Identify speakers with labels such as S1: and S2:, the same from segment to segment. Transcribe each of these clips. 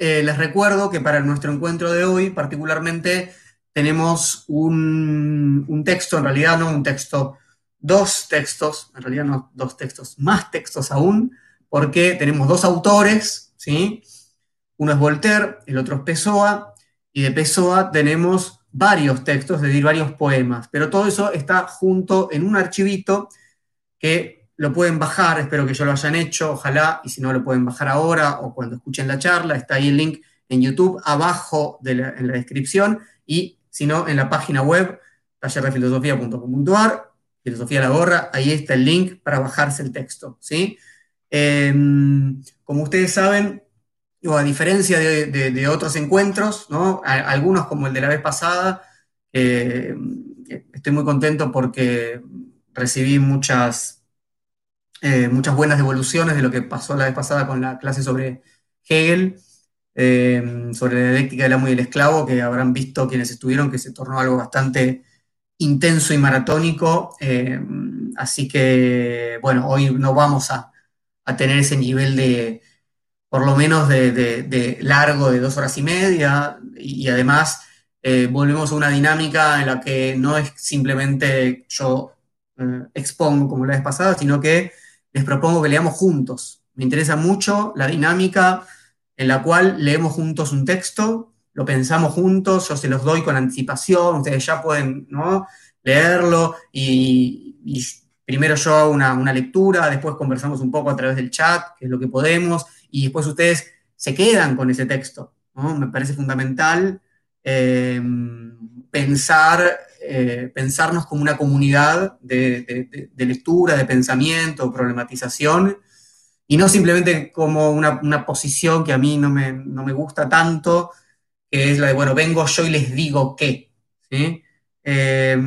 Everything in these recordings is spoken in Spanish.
S1: eh, les recuerdo que para nuestro encuentro de hoy, particularmente, tenemos un, texto, en realidad no un texto, dos textos, en realidad no dos textos, más textos aún, porque tenemos dos autores, ¿sí? Uno es Voltaire, el otro es Pessoa, y de Pessoa tenemos varios textos, es decir, varios poemas, pero todo eso está junto en un archivito que lo pueden bajar, espero que ya lo hayan hecho, ojalá, y si no lo pueden bajar ahora o cuando escuchen la charla, está ahí el link en YouTube, abajo de la, en la descripción, y si no, en la página web, tallerrefilosofía.com.ar, filosofía la gorra, ahí está el link para bajarse el texto, ¿sí? Eh, como ustedes saben, a diferencia de, otros encuentros, ¿no? algunos como el de la vez pasada, eh, estoy muy contento porque recibí muchas, eh, muchas buenas devoluciones de lo que pasó la vez pasada con la clase sobre Hegel, eh, sobre la dialéctica del amo y el esclavo, que habrán visto quienes estuvieron, que se tornó algo bastante intenso y maratónico. así que, bueno, hoy no vamos a tener ese nivel de por lo menos de, largo de dos horas y media y, además eh, volvemos a una dinámica en la que no es simplemente yo eh, expongo como la vez pasada, sino que les propongo que leamos juntos. Me interesa mucho la dinámica en la cual leemos juntos un texto, lo pensamos juntos, yo se los doy con anticipación, ustedes ya pueden ¿no? leerlo y, primero yo hago una, lectura, después conversamos un poco a través del chat, que es lo que podemos, y después ustedes se quedan con ese texto. Me parece fundamental eh, pensar, eh, pensarnos como una comunidad de, lectura, de pensamiento, problematización, y no simplemente como una, posición que a mí no me, no me, gusta tanto, que es la de, bueno, vengo yo y les digo qué. Eh,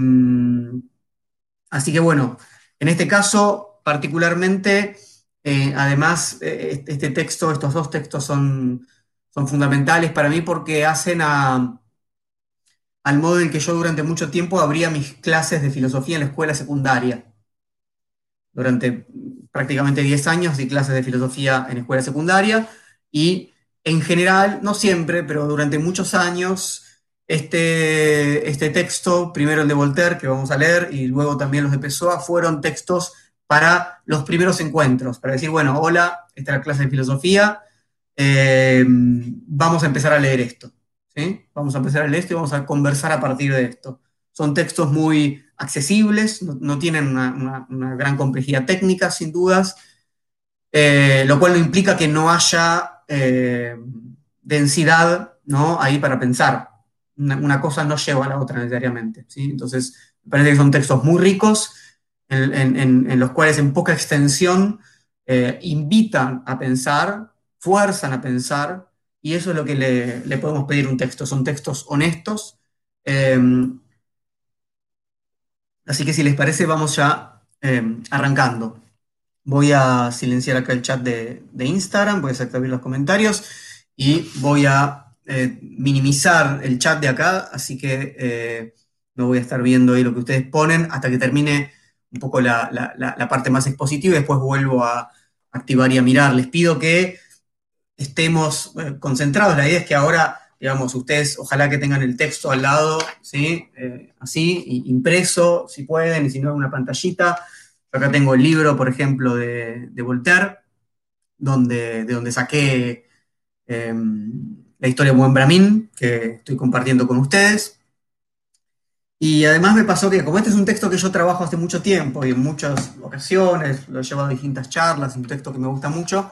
S1: así que bueno, en este caso particularmente eh, además, eh, este texto, estos dos textos son, son fundamentales para mí porque hacen al modo en que yo durante mucho tiempo abría mis clases de filosofía en la escuela secundaria. Durante prácticamente 10 años di clases de filosofía en escuela secundaria y en general, no siempre, pero durante muchos años, este, este texto, primero el de Voltaire, que vamos a leer, y luego también los de Pessoa, fueron textos para los primeros encuentros, para decir, bueno, hola, esta es la clase de filosofía, eh, vamos a empezar a leer esto, Vamos a empezar leer esto y vamos a conversar a partir de esto. Son textos muy accesibles, no, tienen una, gran complejidad técnica, sin dudas, eh, lo cual no implica que no haya eh, densidad ¿no? ahí para pensar. Una, cosa no lleva a la otra necesariamente. ¿sí? Entonces, me parece que son textos muy ricos, en, los cuales en poca extensión eh, invitan a pensar, fuerzan a pensar, y eso es lo que le, podemos pedir un texto. Son textos honestos. Em, así que si les parece, vamos ya em, arrancando. Voy a silenciar acá el chat de, Instagram, voy a desactivar los comentarios y voy a eh, minimizar el chat de acá, así que eh, no voy a estar viendo ahí lo que ustedes ponen hasta que termine un poco la, parte más expositiva y después vuelvo a activar y a mirar. Les pido que estemos eh, concentrados. La idea es que ahora, digamos, ustedes ojalá que tengan el texto al lado, ¿sí? Eh, así, impreso, si pueden, y si no, una pantallita. acá tengo el libro, por ejemplo, de, Voltaire, donde, de donde saqué em, la historia de Buen Bramín, que estoy compartiendo con ustedes. Y además me pasó que como este es un texto que yo trabajo hace mucho tiempo y en muchas ocasiones, lo he llevado a distintas charlas, un texto que me gusta mucho,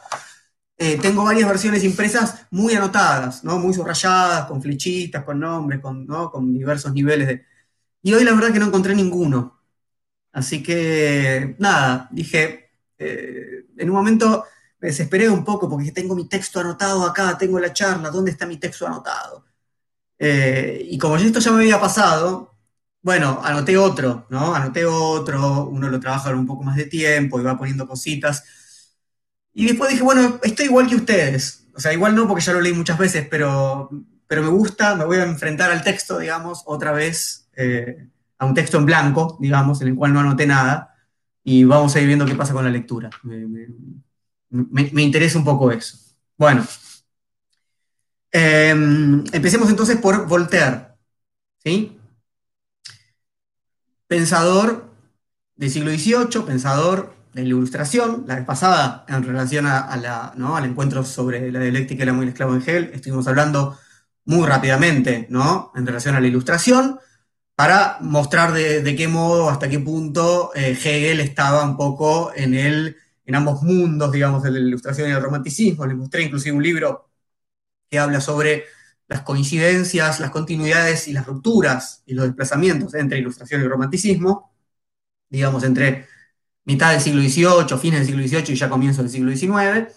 S1: eh, tengo varias versiones impresas muy anotadas, ¿no? muy subrayadas, con flechitas, con nombres, con, con diversos niveles de... Y hoy la verdad que no encontré ninguno. Así que, nada, dije, eh, en un momento me desesperé un poco porque tengo mi texto anotado acá, tengo la charla, ¿dónde está mi texto anotado? Eh, y como esto ya me había pasado, bueno, anoté otro, ¿no? Anoté otro, uno lo trabaja un poco más de tiempo y va poniendo cositas. Y después dije, bueno, estoy igual que ustedes. O sea, igual no porque ya lo leí muchas veces, pero, pero me gusta, me voy a enfrentar al texto, digamos, otra vez, eh, a un texto en blanco, digamos, en el cual no anoté nada, y vamos a ir viendo qué pasa con la lectura. Me, me interesa un poco eso. Bueno, Em, empecemos entonces por Voltaire, ¿sí? Pensador del siglo XVIII, pensador de la Ilustración. La vez pasada, en relación a, la, al encuentro sobre la dialéctica y el amor esclavo en Hegel, estuvimos hablando muy rápidamente ¿no? en relación a la Ilustración para mostrar de, qué modo, hasta qué punto eh, Hegel estaba un poco en, el, en ambos mundos, digamos, de la Ilustración y el Romanticismo. Les mostré inclusive un libro que habla sobre las coincidencias, las continuidades y las rupturas y los desplazamientos entre ilustración y romanticismo, digamos, entre mitad del siglo XVIII, fines del siglo XVIII y ya comienzo del siglo XIX.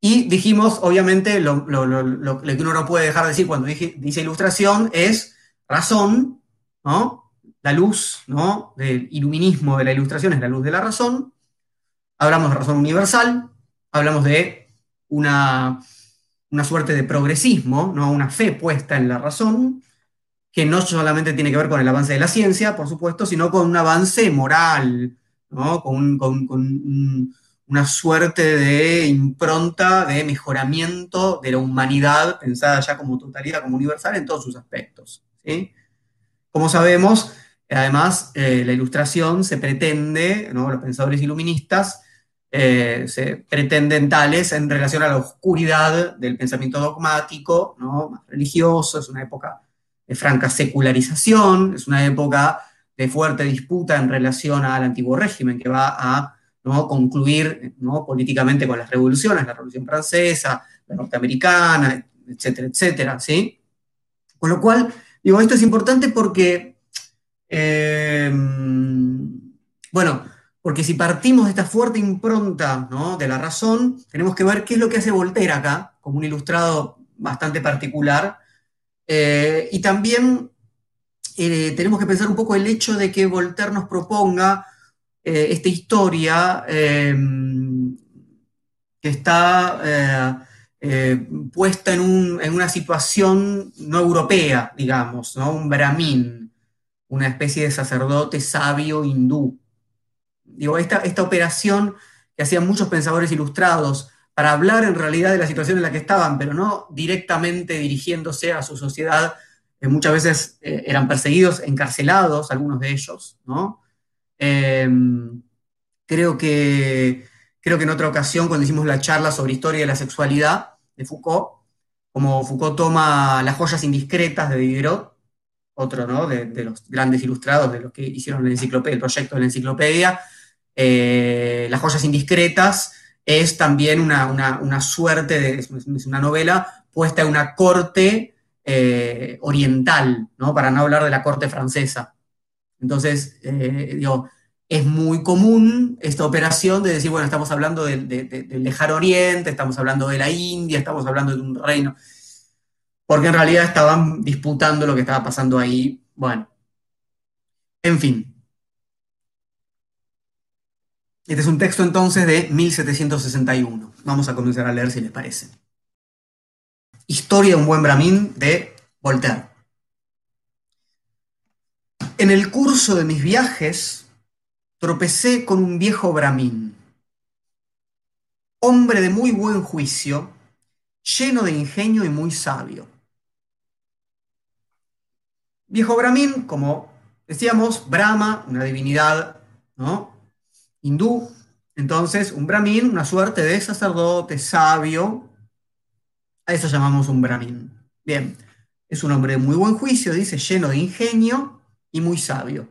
S1: Y dijimos, obviamente, lo, que uno no puede dejar de decir cuando dice ilustración es razón, ¿no? La luz, ¿no? Del iluminismo de la ilustración es la luz de la razón. Hablamos de razón universal, hablamos de una una suerte de progresismo, ¿no? una fe puesta en la razón, que no solamente tiene que ver con el avance de la ciencia, por supuesto, sino con un avance moral, ¿no? con, una suerte de impronta de mejoramiento de la humanidad, pensada ya como totalidad, como universal, en todos sus aspectos. ¿sí? Como sabemos, además, eh, la ilustración se pretende, ¿no? los pensadores iluministas, eh, se pretenden tales en relación a la oscuridad del pensamiento dogmático, ¿no? más religioso, es una época de franca secularización, es una época de fuerte disputa en relación al antiguo régimen que va a ¿no? concluir ¿no? políticamente con las revoluciones, la Revolución Francesa, la norteamericana, etcétera, etcétera, ¿sí? Con lo cual, digo, esto es importante porque, eh, bueno, porque si partimos de esta fuerte impronta de la razón, tenemos que ver qué es lo que hace Voltaire acá, como un ilustrado bastante particular. Eh, y también eh, tenemos que pensar un poco el hecho de que Voltaire nos proponga eh, esta historia em, que está puesta en, una situación no europea, digamos, ¿no? un brahmin, una especie de sacerdote sabio hindú digo, esta, esta operación que hacían muchos pensadores ilustrados para hablar en realidad de la situación en la que estaban, pero no directamente dirigiéndose a su sociedad, muchas veces eh, eran perseguidos, encarcelados, algunos de ellos, ¿no? Em, creo, que, creo que en otra ocasión, cuando hicimos la charla sobre historia de la sexualidad de Foucault, como Foucault toma las joyas indiscretas de Diderot, otro ¿no? de, los grandes ilustrados, de los que hicieron la enciclopedia, el proyecto de la enciclopedia, eh, Las joyas indiscretas es también una, suerte, de, es una novela puesta en una corte eh, oriental, ¿no? para no hablar de la corte francesa. Entonces, eh, digo, es muy común esta operación de decir, bueno, estamos hablando del lejano oriente, estamos hablando de la India, estamos hablando de un reino, porque en realidad estaban disputando lo que estaba pasando ahí. Bueno, en fin. Este es un texto entonces de 1761. Vamos a comenzar a leer si les parece. Historia de un buen brahmin de Voltaire. En el curso de mis viajes tropecé con un viejo brahmin, hombre de muy buen juicio, lleno de ingenio y muy sabio. Viejo brahmin, como decíamos, Brahma, una divinidad, ¿no? hindú. Entonces, un brahmin, una suerte de sacerdote sabio, a eso llamamos un brahmin. Bien, es un hombre de muy buen juicio, dice, lleno de ingenio y muy sabio.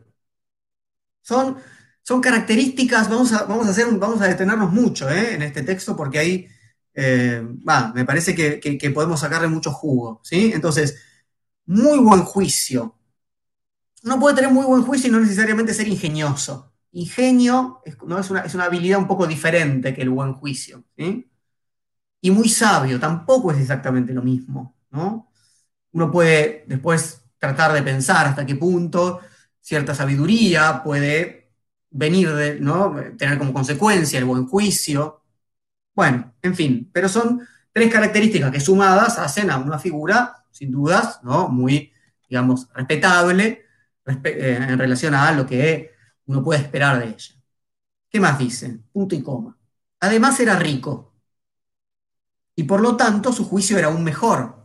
S1: Son, son características, vamos a, vamos a, vamos a detenernos mucho ¿eh? en este texto porque ahí, eh, me parece que, podemos sacarle mucho jugo. ¿sí? Entonces, muy buen juicio. No puede tener muy buen juicio y no necesariamente ser ingenioso. Ingenio ¿no? es, una, habilidad un poco diferente que el buen juicio. Y muy sabio, tampoco es exactamente lo mismo. ¿no? Uno puede después tratar de pensar hasta qué punto cierta sabiduría puede venir de, ¿no? tener como consecuencia el buen juicio. Bueno, en fin, pero son tres características que sumadas hacen a una figura, sin dudas, ¿no? muy, digamos, respetable eh, en relación a lo que uno puede esperar de ella. ¿Qué más dice? Punto y coma. Además era rico. Y por lo tanto su juicio era aún mejor.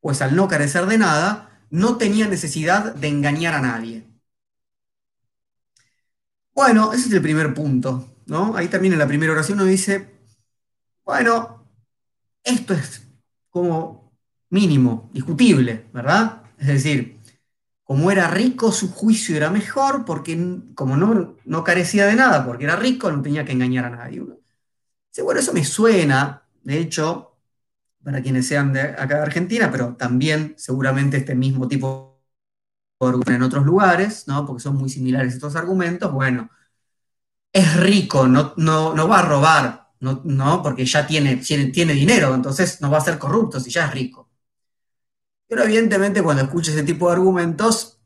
S1: pues al no carecer de nada, no tenía necesidad de engañar a nadie. Bueno, ese es el primer punto, ¿no? Ahí termina la primera oración, uno dice, bueno, esto es como mínimo, discutible, ¿verdad? Es decir, como era rico, su juicio era mejor, porque como no, no carecía de nada, porque era rico, no tenía que engañar a nadie. bueno, eso me suena, de hecho, para quienes sean de acá de Argentina, pero también seguramente este mismo tipo de argumento en otros lugares, ¿no? porque son muy similares estos argumentos, bueno, es rico, no, no, no va a robar, no, no porque ya tiene, tiene, tiene dinero, entonces no va a ser corrupto si ya es rico. Pero evidentemente cuando escucha ese tipo de argumentos,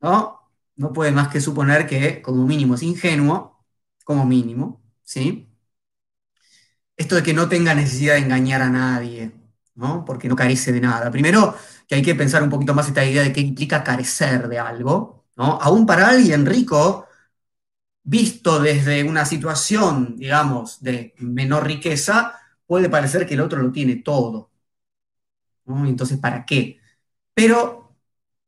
S1: ¿no? No puede más que suponer que como mínimo es ingenuo, como mínimo, ¿sí? Esto de que no tenga necesidad de engañar a nadie, ¿no? Porque no carece de nada. Primero, que hay que pensar un poquito más esta idea de qué implica carecer de algo, ¿no? Aún para alguien rico, visto desde una situación, digamos, de menor riqueza, puede parecer que el otro lo tiene todo, entonces, ¿para qué? Pero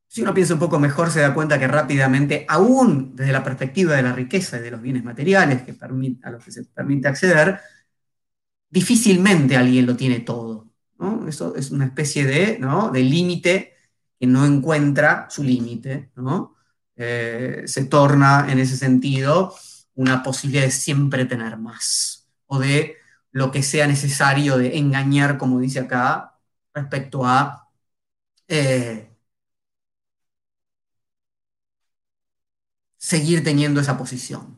S1: si uno piensa un poco mejor, se da cuenta que rápidamente, aún desde la perspectiva de la riqueza y de los bienes materiales que a los que se permite acceder, difícilmente alguien lo tiene todo. Eso es una especie de, de límite que no encuentra su límite. Eh, se torna en ese sentido una posibilidad de siempre tener más o de lo que sea necesario de engañar, como dice acá, respecto a eh, seguir teniendo esa posición.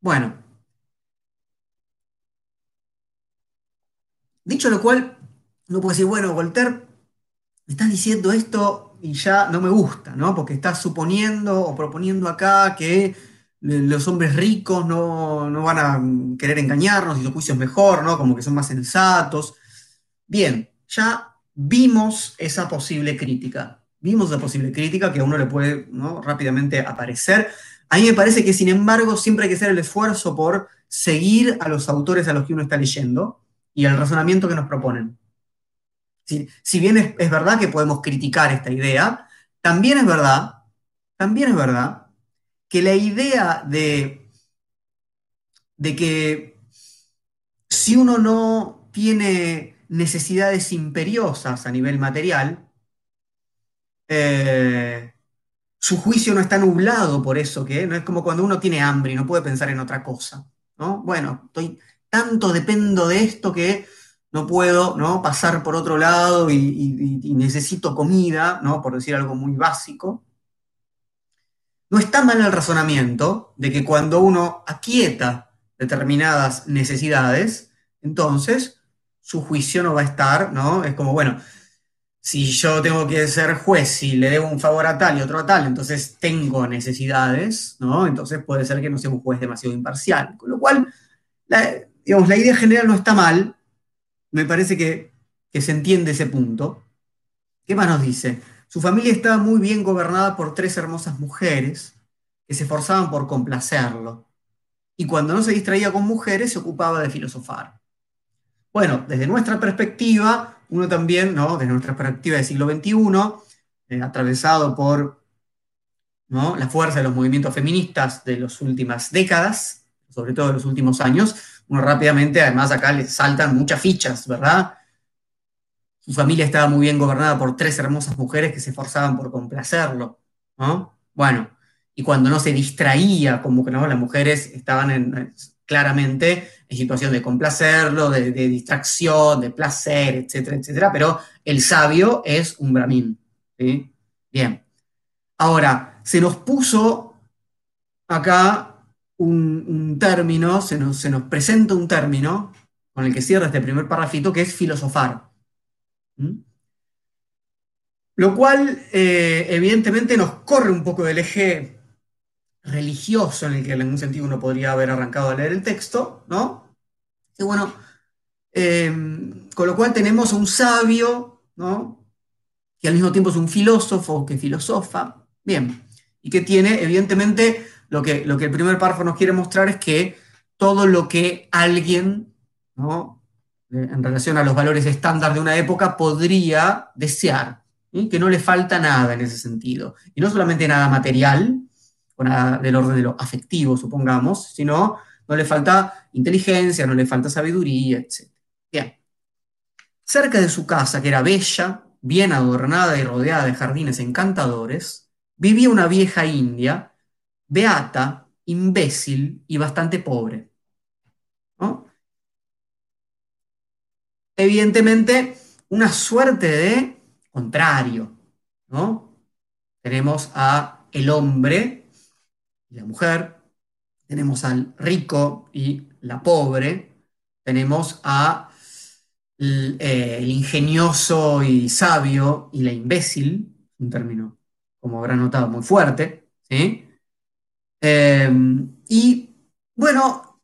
S1: Bueno, dicho lo cual, uno puede decir, bueno, Voltaire, me estás diciendo esto y ya no me gusta, ¿no? Porque estás suponiendo o proponiendo acá que los hombres ricos no, no van a querer engañarnos y su juicio es mejor, ¿no? Como que son más sensatos. Bien, ya vimos esa posible crítica. Vimos esa posible crítica que a uno le puede rápidamente aparecer. A mí me parece que, sin embargo, siempre hay que hacer el esfuerzo por seguir a los autores a los que uno está leyendo y el razonamiento que nos proponen. Si, bien es, es, verdad que podemos criticar esta idea, también es verdad, también es verdad que la idea de, de que si uno no tiene necesidades imperiosas a nivel material, eh, su juicio no está nublado por eso, que no es como cuando uno tiene hambre y no puede pensar en otra cosa. ¿no? Bueno, estoy, tanto dependo de esto que no puedo ¿no? pasar por otro lado y, necesito comida, ¿no? por decir algo muy básico. No está mal el razonamiento de que cuando uno aquieta determinadas necesidades, entonces su juicio no va a estar, ¿no? Es como, bueno, si yo tengo que ser juez y le debo un favor a tal y otro a tal, entonces tengo necesidades, ¿no? Entonces puede ser que no sea un juez demasiado imparcial. Con lo cual, la, digamos, la idea general no está mal, me parece que, se entiende ese punto. ¿Qué más nos dice? Su familia estaba muy bien gobernada por tres hermosas mujeres que se esforzaban por complacerlo. Y cuando no se distraía con mujeres, se ocupaba de filosofar. Bueno, desde nuestra perspectiva, uno también, ¿no? desde nuestra perspectiva del siglo XXI, eh, atravesado por ¿no? la fuerza de los movimientos feministas de las últimas décadas, sobre todo de los últimos años, uno rápidamente, además acá le saltan muchas fichas, ¿verdad? Su familia estaba muy bien gobernada por tres hermosas mujeres que se esforzaban por complacerlo, ¿no? Bueno, y cuando no se distraía, como que ¿no? las mujeres estaban en, claramente en situación de complacerlo, de, distracción, de placer, etcétera, etcétera, pero el sabio es un brahmin. Bien. Ahora, se nos puso acá un, término, se nos, se nos, presenta un término con el que cierra este primer parrafito, que es filosofar. ¿Mm? Lo cual, eh, evidentemente, nos corre un poco del eje religioso en el que en un sentido uno podría haber arrancado a leer el texto, ¿no? Y bueno, em, con lo cual tenemos un sabio, ¿no? Que al mismo tiempo es un filósofo que filosofa, bien, y que tiene, evidentemente, lo que, lo que el primer párrafo nos quiere mostrar es que todo lo que alguien, ¿no? en relación a los valores estándar de una época, podría desear, que no le falta nada en ese sentido. Y no solamente nada material, o nada del orden de lo afectivo, supongamos, sino no le falta inteligencia, no le falta sabiduría, etc. Cerca de su casa, que era bella, bien adornada y rodeada de jardines encantadores, vivía una vieja india, beata, imbécil y bastante pobre. Evidentemente, una suerte de contrario, ¿no? Tenemos a el hombre y la mujer, tenemos al rico y la pobre, tenemos a eh, el, ingenioso y sabio y la imbécil, un término, como habrán notado, muy fuerte, ¿sí? Em, y bueno,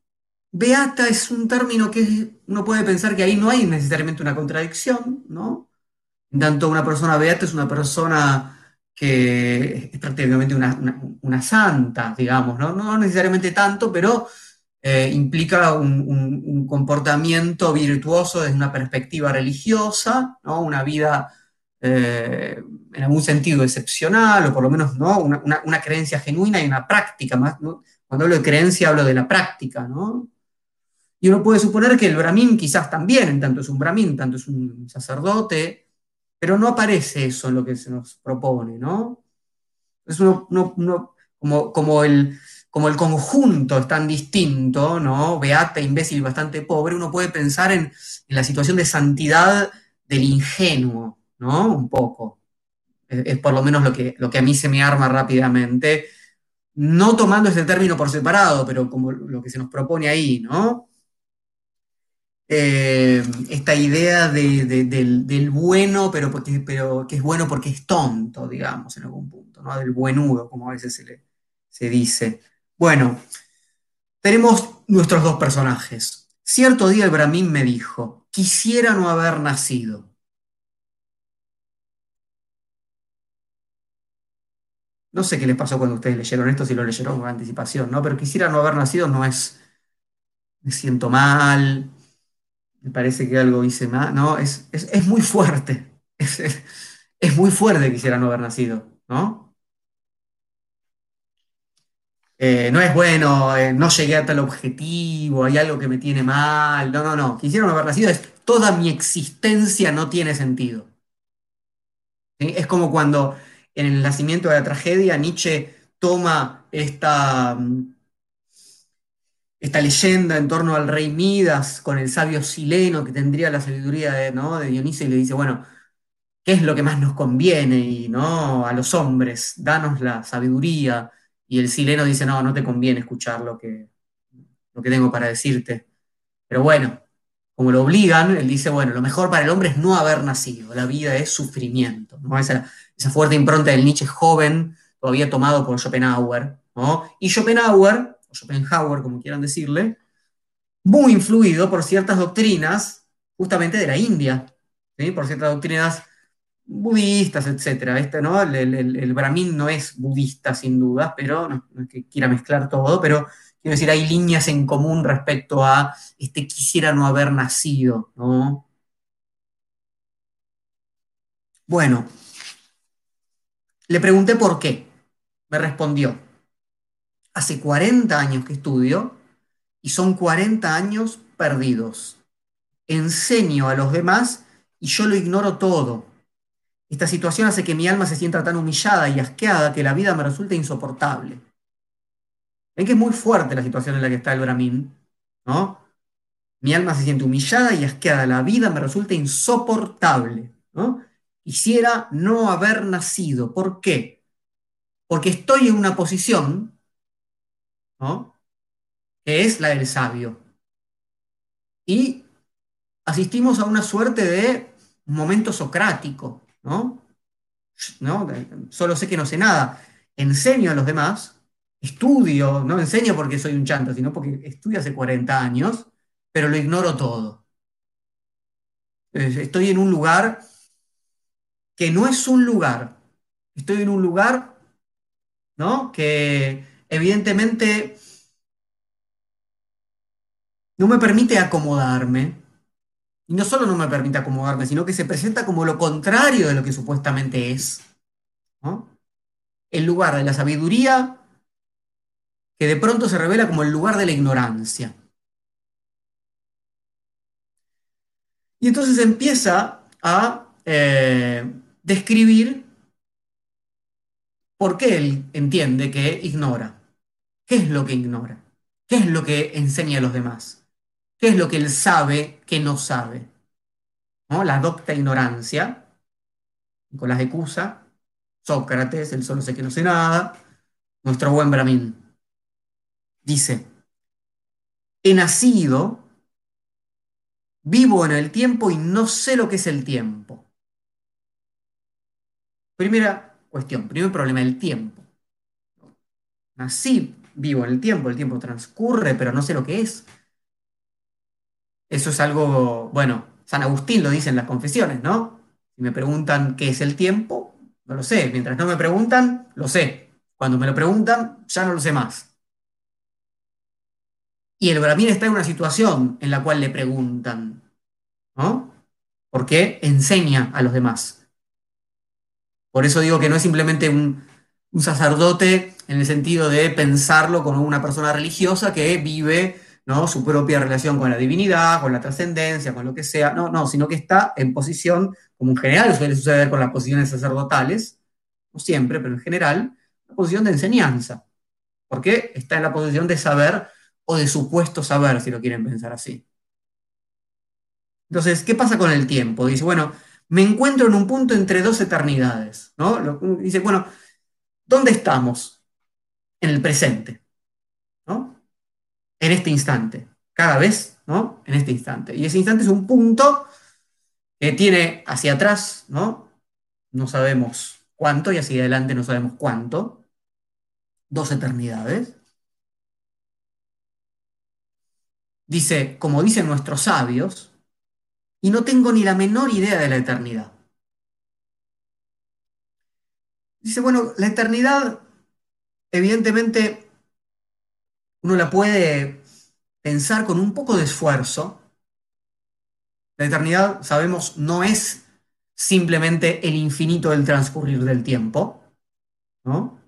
S1: beata es un término que uno puede pensar que ahí no hay necesariamente una contradicción, ¿no? En tanto, una persona beata es una persona que es prácticamente una, santa, digamos, ¿no? No necesariamente tanto, pero eh, implica un, comportamiento virtuoso desde una perspectiva religiosa, ¿no? una vida eh, en algún sentido excepcional, o por lo menos ¿no? una, creencia genuina y una práctica. Más, Cuando hablo de creencia hablo de la práctica. ¿no? Y uno puede suponer que el brahmin quizás también, en tanto es un brahmin, tanto es un sacerdote, pero no aparece eso en lo que se nos propone. ¿no? Es uno, como, como el como el conjunto es tan distinto, ¿no? Beata, imbécil, bastante pobre, uno puede pensar en, la situación de santidad del ingenuo, ¿no? Un poco. Es, por lo menos lo que, lo que a mí se me arma rápidamente, no tomando este término por separado, pero como lo que se nos propone ahí, ¿no? Eh, esta idea del, bueno, pero, pero que es bueno porque es tonto, digamos, en algún punto, ¿no? Del buenudo, como a veces se, se dice. Bueno, tenemos nuestros dos personajes. Cierto día el Brahmin me dijo, quisiera no haber nacido. No sé qué les pasó cuando ustedes leyeron esto, si lo leyeron con anticipación, ¿no? Pero quisiera no haber nacido no es, me siento mal, me parece que algo hice mal, no, es, es, muy fuerte, es, es muy fuerte quisiera no haber nacido, ¿no? Eh, no es bueno, eh, no llegué a tal objetivo, hay algo que me tiene mal. No, no, no. Quisieron haber nacido, es toda mi existencia no tiene sentido. Es como cuando en el nacimiento de la tragedia Nietzsche toma esta, mm, esta leyenda en torno al rey Midas con el sabio sileno que tendría la sabiduría de, ¿no? de Dioniso y le dice, bueno, ¿qué es lo que más nos conviene y, ¿no? a los hombres? Danos la sabiduría y el sileno dice, no, no te conviene escuchar lo que, lo que tengo para decirte. Pero bueno, como lo obligan, él dice, bueno, lo mejor para el hombre es no haber nacido, la vida es sufrimiento, ¿no? esa, esa fuerte impronta del Nietzsche joven, todavía tomado por Schopenhauer, ¿no? y Schopenhauer, o Schopenhauer como quieran decirle, muy influido por ciertas doctrinas justamente de la India, por ciertas doctrinas budistas, etcétera. Este, ¿no? El, brahmin no es budista, sin duda, pero no, es que quiera mezclar todo, pero quiero decir, hay líneas en común respecto a este quisiera no haber nacido, ¿no? Bueno, le pregunté por qué. Me respondió, hace 40 años que estudio y son 40 años perdidos. Enseño a los demás y yo lo ignoro todo. Esta situación hace que mi alma se sienta tan humillada y asqueada que la vida me resulta insoportable. Ven que es muy fuerte la situación en la que está el Brahmin, ¿no? Mi alma se siente humillada y asqueada, la vida me resulta insoportable, ¿no? Quisiera no haber nacido. ¿Por qué? Porque estoy en una posición, ¿no? Que es la del sabio. Y asistimos a una suerte de momento socrático, ¿no? Solo sé que no sé nada. Enseño a los demás, estudio, no enseño porque soy un chanta, sino porque estudio hace 40 años, pero lo ignoro todo. Estoy en un lugar que no es un lugar. Estoy en un lugar, ¿no? Que evidentemente no me permite acomodarme, y no solo no me permite acomodarme, sino que se presenta como lo contrario de lo que supuestamente es. El lugar de la sabiduría que de pronto se revela como el lugar de la ignorancia. Y entonces empieza a eh, describir por qué él entiende que ignora. ¿Qué es lo que ignora? ¿Qué es lo que enseña a los demás? ¿Qué es lo que él sabe que no sabe? ¿No? La docta ignorancia, Nicolás de Cusa, Sócrates, el solo sé que no sé nada, nuestro buen Bramín. Dice, he nacido, vivo en el tiempo y no sé lo que es el tiempo. Primera cuestión, primer problema, el tiempo. Nací, vivo en el tiempo, el tiempo transcurre, pero no sé lo que es. Eso es algo, bueno, San Agustín lo dice en las confesiones, ¿no? Si me preguntan qué es el tiempo, no lo sé. Mientras no me preguntan, lo sé. Cuando me lo preguntan, ya no lo sé más. Y el Brahmin está en una situación en la cual le preguntan, ¿no? Porque enseña a los demás. Por eso digo que no es simplemente un, sacerdote en el sentido de pensarlo como una persona religiosa que vive su propia relación con la divinidad, con la trascendencia, con lo que sea, no, no, sino que está en posición, como en general suele suceder con las posiciones sacerdotales, no siempre, pero en general, una posición de enseñanza, porque está en la posición de saber o de supuesto saber, si lo quieren pensar así. Entonces, ¿qué pasa con el tiempo? Dice, bueno, me encuentro en un punto entre dos eternidades, ¿no? Dice, bueno, ¿dónde estamos? En el presente, ¿no? En este instante, cada vez, ¿no? En este instante. Y ese instante es un punto que tiene hacia atrás, ¿no? No sabemos cuánto y hacia adelante no sabemos cuánto. Dos eternidades. Dice, como dicen nuestros sabios, y no tengo ni la menor idea de la eternidad. Dice, bueno, la eternidad, evidentemente, uno la puede pensar con un poco de esfuerzo. La eternidad, sabemos, no es simplemente el infinito del transcurrir del tiempo, ¿no?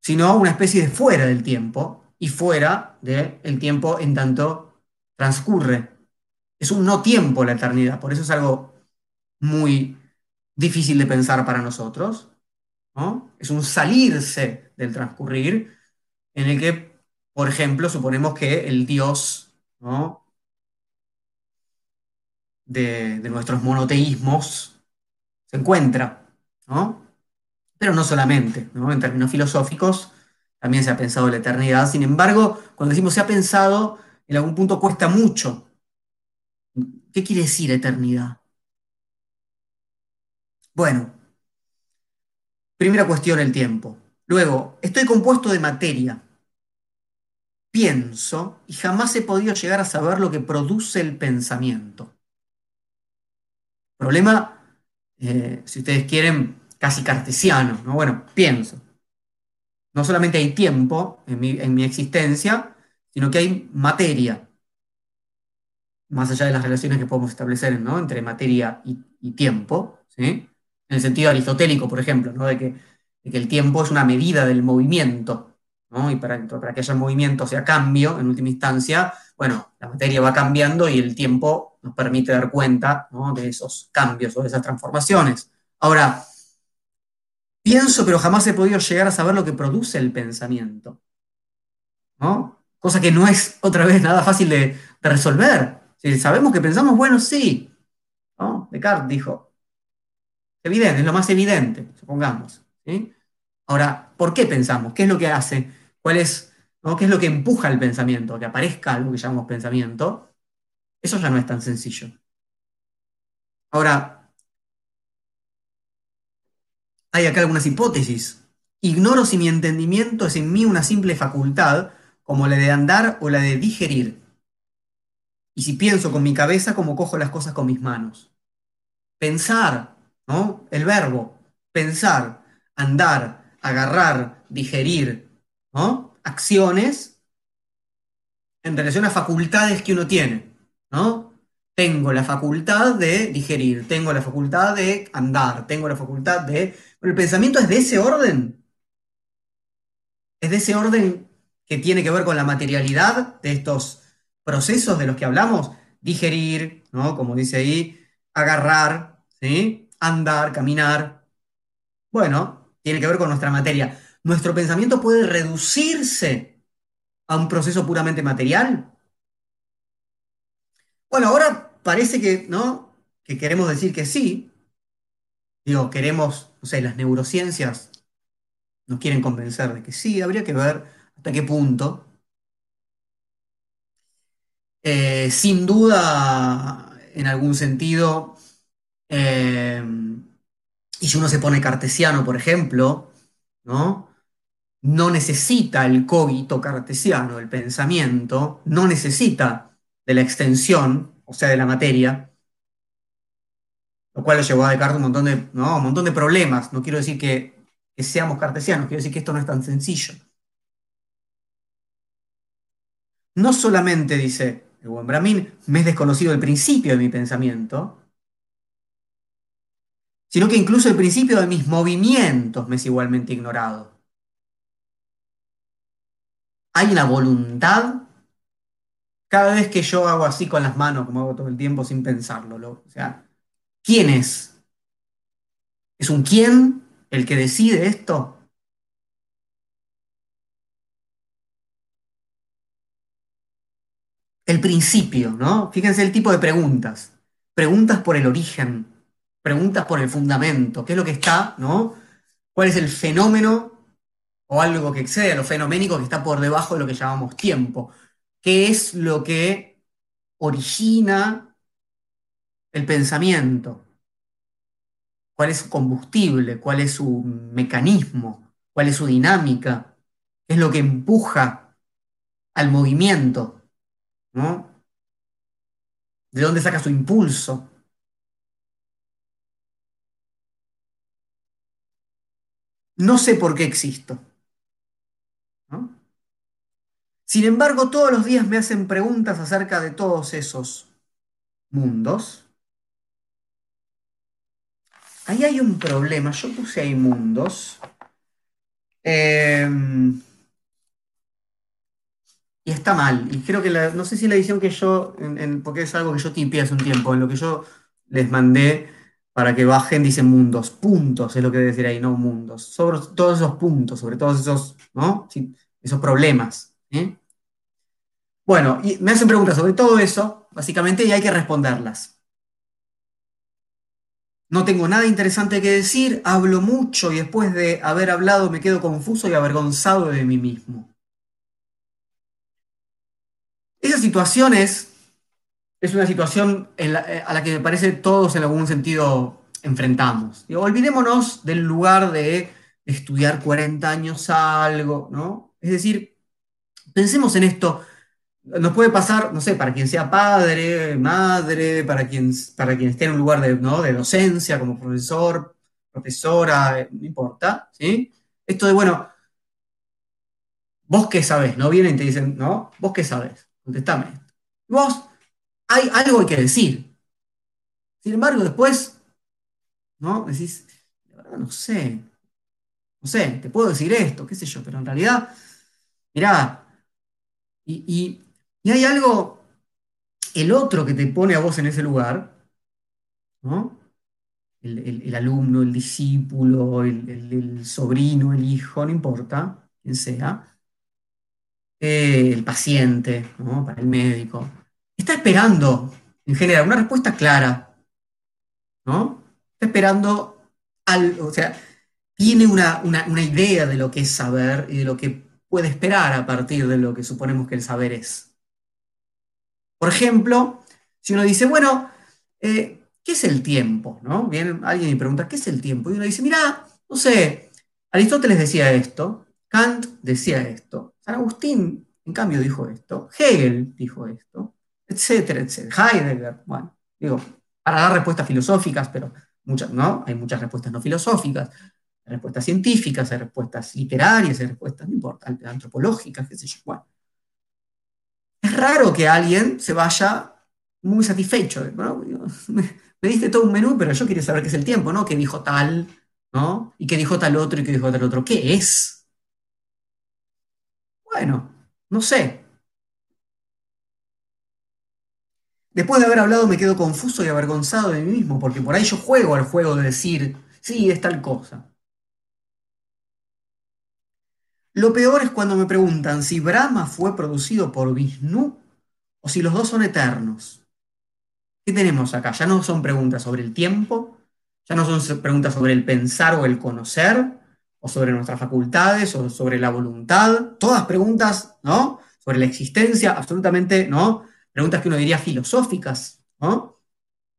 S1: sino una especie de fuera del tiempo y fuera del tiempo en tanto transcurre. Es un no tiempo la eternidad, por eso es algo muy difícil de pensar para nosotros. Es un salirse del transcurrir en el que, por ejemplo, suponemos que el Dios de, nuestros monoteísmos se encuentra, Pero no solamente, En términos filosóficos también se ha pensado la eternidad. Sin embargo, cuando decimos se ha pensado, en algún punto cuesta mucho. ¿Qué quiere decir eternidad? Bueno, Primera cuestión, el tiempo. Luego, estoy compuesto de materia. Pienso y jamás he podido llegar a saber lo que produce el pensamiento. Problema, eh, si ustedes quieren, casi cartesiano. ¿no? Bueno, pienso. No solamente hay tiempo en mi, existencia, sino que hay materia. Más allá de las relaciones que podemos establecer entre materia y, tiempo. en el sentido aristotélico, por ejemplo, de, que, el tiempo es una medida del movimiento, y para, que haya movimiento, o sea, cambio, en última instancia, bueno, la materia va cambiando y el tiempo nos permite dar cuenta de esos cambios o de esas transformaciones. Ahora, pienso, pero jamás he podido llegar a saber lo que produce el pensamiento. Cosa que no es otra vez nada fácil de, resolver. Si sabemos que pensamos, bueno, sí. ¿no? Descartes dijo, evidente, es lo más evidente, supongamos. Ahora, ¿por qué pensamos? ¿Qué es lo que hace? ¿Cuál es, ¿Qué es lo que empuja el pensamiento? Que aparezca algo que llamamos pensamiento. Eso ya no es tan sencillo. Ahora, hay acá algunas hipótesis. Ignoro si mi entendimiento es en mí una simple facultad, como la de andar o la de digerir. Y si pienso con mi cabeza, como cojo las cosas con mis manos. Pensar el verbo, pensar, andar, agarrar, digerir, ¿no? Acciones en relación a facultades que uno tiene, ¿no? tengo la facultad de digerir, tengo la facultad de andar, tengo la facultad de... el pensamiento es de ese orden. Es de ese orden que tiene que ver con la materialidad de estos procesos de los que hablamos. Digerir, ¿no? Como dice ahí, agarrar, ¿sí? Andar, caminar. Bueno, tiene que ver con nuestra materia. ¿Nuestro pensamiento puede reducirse a un proceso puramente material? Bueno, ahora parece que, ¿no? Que queremos decir que sí. Digo, queremos, no sé, las neurociencias nos quieren convencer de que sí, habría que ver hasta qué punto. Eh, sin duda, en algún sentido, eh, y si uno se pone cartesiano, por ejemplo, ¿no? No necesita el cogito cartesiano, el pensamiento, no necesita de la extensión o sea, de la materia, lo cual lo llevó a Descartes un montón de, un montón de problemas. No quiero decir que, seamos cartesianos, quiero decir que esto no es tan sencillo. No solamente, dice el buen Brahmin, me es desconocido el principio de mi pensamiento, sino que incluso el principio de mis movimientos me es igualmente ignorado. Hay una voluntad cada vez que yo hago así con las manos, como hago todo el tiempo sin pensarlo, o sea, ¿quién es? ¿Es un quién el que decide esto? El principio, ¿no? Fíjense el tipo de preguntas. Preguntas por el origen, preguntas por el fundamento, qué es lo que está, ¿no? ¿Cuál es el fenómeno o algo que excede a lo fenoménico que está por debajo de lo que llamamos tiempo? qué es lo que origina el pensamiento, cuál es su combustible, cuál es su mecanismo, cuál es su dinámica, qué es lo que empuja al movimiento, ¿no? ¿De dónde saca su impulso? No sé por qué existo. Sin embargo, todos los días me hacen preguntas acerca de todos esos mundos. Ahí hay un problema. Yo puse ahí mundos. Em, y está mal. Y creo que no sé si la edición que yo, porque es algo que yo tipié hace un tiempo, en lo que yo les mandé para que bajen, dice mundos. Puntos es lo que debe decir ahí, no mundos. Sobre todos esos puntos, sobre todos esos, ¿no? esos problemas. ¿eh? Bueno, y me hacen preguntas sobre todo eso, básicamente, y hay que responderlas. No tengo nada interesante que decir, hablo mucho y después de haber hablado me quedo confuso y avergonzado de mí mismo. Esa situación es, una situación a la que me parece todos en algún sentido enfrentamos. olvidémonos del lugar de estudiar 40 años algo, ¿no? Es decir, pensemos en esto nos puede pasar, no sé, para quien sea padre, madre, para quien, para quien esté en un lugar de, ¿no? de docencia, como profesor, profesora, no importa, ¿sí? Esto de, bueno, vos qué sabés, ¿no? Vienen y te dicen, ¿no? Vos qué sabés, contestame. Vos, hay algo que decir. Sin embargo, después, ¿no? Decís, la verdad no sé, no sé, te puedo decir esto, qué sé yo, pero en realidad, mirá, y y hay algo, el otro que te pone a vos en ese lugar, ¿no? El, alumno, el discípulo, el, sobrino, el hijo, no importa quién sea, eh, el paciente, ¿no? Para el médico, está esperando, en general, una respuesta clara, ¿no? Está esperando algo, o sea, tiene una, una idea de lo que es saber y de lo que puede esperar a partir de lo que suponemos que el saber es. Por ejemplo, si uno dice, bueno, eh, ¿qué es el tiempo? ¿No? Viene alguien y pregunta, ¿qué es el tiempo? Y uno dice, mira, no sé, Aristóteles decía esto, Kant decía esto, San Agustín, en cambio, dijo esto, Hegel dijo esto, etcétera, etcétera, Heidegger, bueno, digo, para dar respuestas filosóficas, pero muchas, ¿no? Hay muchas respuestas no filosóficas, hay respuestas científicas, hay respuestas literarias, hay respuestas, no importa, antropológicas, qué sé yo, bueno. Es raro que alguien se vaya muy satisfecho. Me, diste todo un menú, pero yo quería saber qué es el tiempo, ¿no? ¿Qué dijo tal, ¿no? Y qué dijo tal otro y qué dijo tal otro. ¿Qué es? Bueno, no sé. Después de haber hablado me quedo confuso y avergonzado de mí mismo, porque por ahí yo juego al juego de decir, sí, es tal cosa. Lo peor es cuando me preguntan si Brahma fue producido por Vishnu o si los dos son eternos. ¿Qué tenemos acá? Ya no son preguntas sobre el tiempo, ya no son preguntas sobre el pensar o el conocer, o sobre nuestras facultades, o sobre la voluntad, todas preguntas, ¿no? Sobre la existencia, absolutamente, ¿no? Preguntas que uno diría filosóficas, ¿no?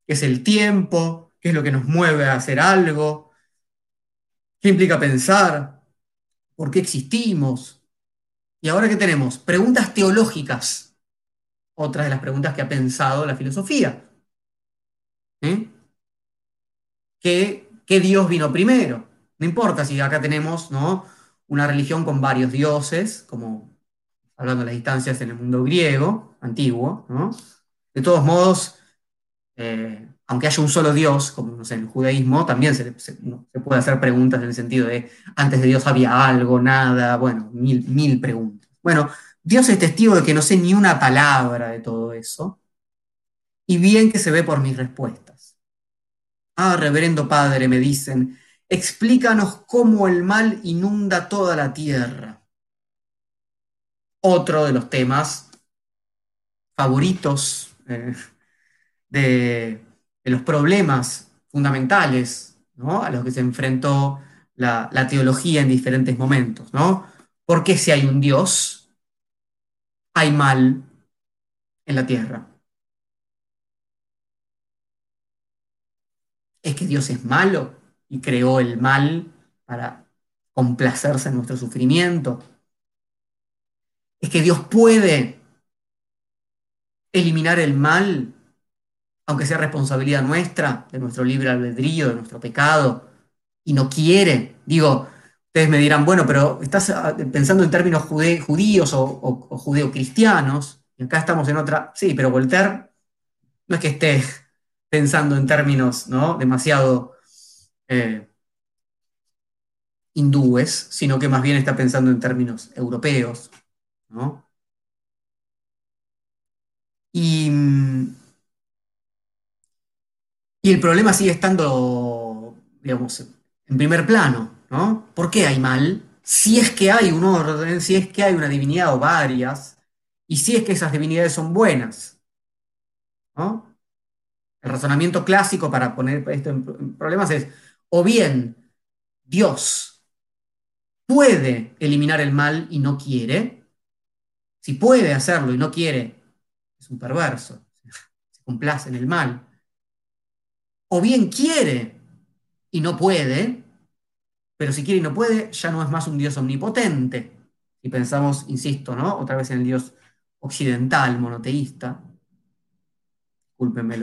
S1: ¿Qué es el tiempo? ¿Qué es lo que nos mueve a hacer algo? ¿Qué implica pensar? ¿Por qué existimos? Y ahora qué tenemos? Preguntas teológicas, otra de las preguntas que ha pensado la filosofía. ¿Eh? ¿Qué, ¿Qué Dios vino primero? No importa si acá tenemos ¿no? una religión con varios dioses, como hablando de las distancias en el mundo griego, antiguo, ¿no? De todos modos, eh, aunque haya un solo Dios, como no sé, en el judaísmo, también se, puede hacer preguntas en el sentido de antes de Dios había algo, nada, bueno, mil, mil preguntas. Bueno, Dios es testigo de que no sé ni una palabra de todo eso, y bien que se ve por mis respuestas. Ah, reverendo Padre, me dicen, explícanos cómo el mal inunda toda la tierra. Otro de los temas favoritos eh, de, los problemas fundamentales a los que se enfrentó la, teología en diferentes momentos. ¿no? ¿Por qué si hay un Dios, hay mal en la tierra? ¿Es que Dios es malo y creó el mal para complacerse en nuestro sufrimiento? ¿Es que Dios puede eliminar el mal aunque sea responsabilidad nuestra, de nuestro libre albedrío, de nuestro pecado, y no quiere. Digo, ustedes me dirán, bueno, pero estás ah, pensando en términos judíos o, o, judeocristianos, y acá estamos en otra. Sí, pero Voltaire no es que esté pensando en términos ¿no? demasiado eh, hindúes, sino que más bien está pensando en términos europeos. ¿no? Y y el problema sigue estando, digamos, en primer plano, ¿no? ¿Por qué hay mal? Si es que hay un orden, si es que hay una divinidad o varias, y si es que esas divinidades son buenas, ¿no? El razonamiento clásico para poner esto en problemas es, o bien Dios puede eliminar el mal y no quiere, si puede hacerlo y no quiere, es un perverso, se complace en el mal o bien quiere y no puede, pero si quiere y no puede, ya no es más un Dios omnipotente. Y pensamos, insisto, ¿no? Otra vez en el Dios occidental, monoteísta. Discúlpenme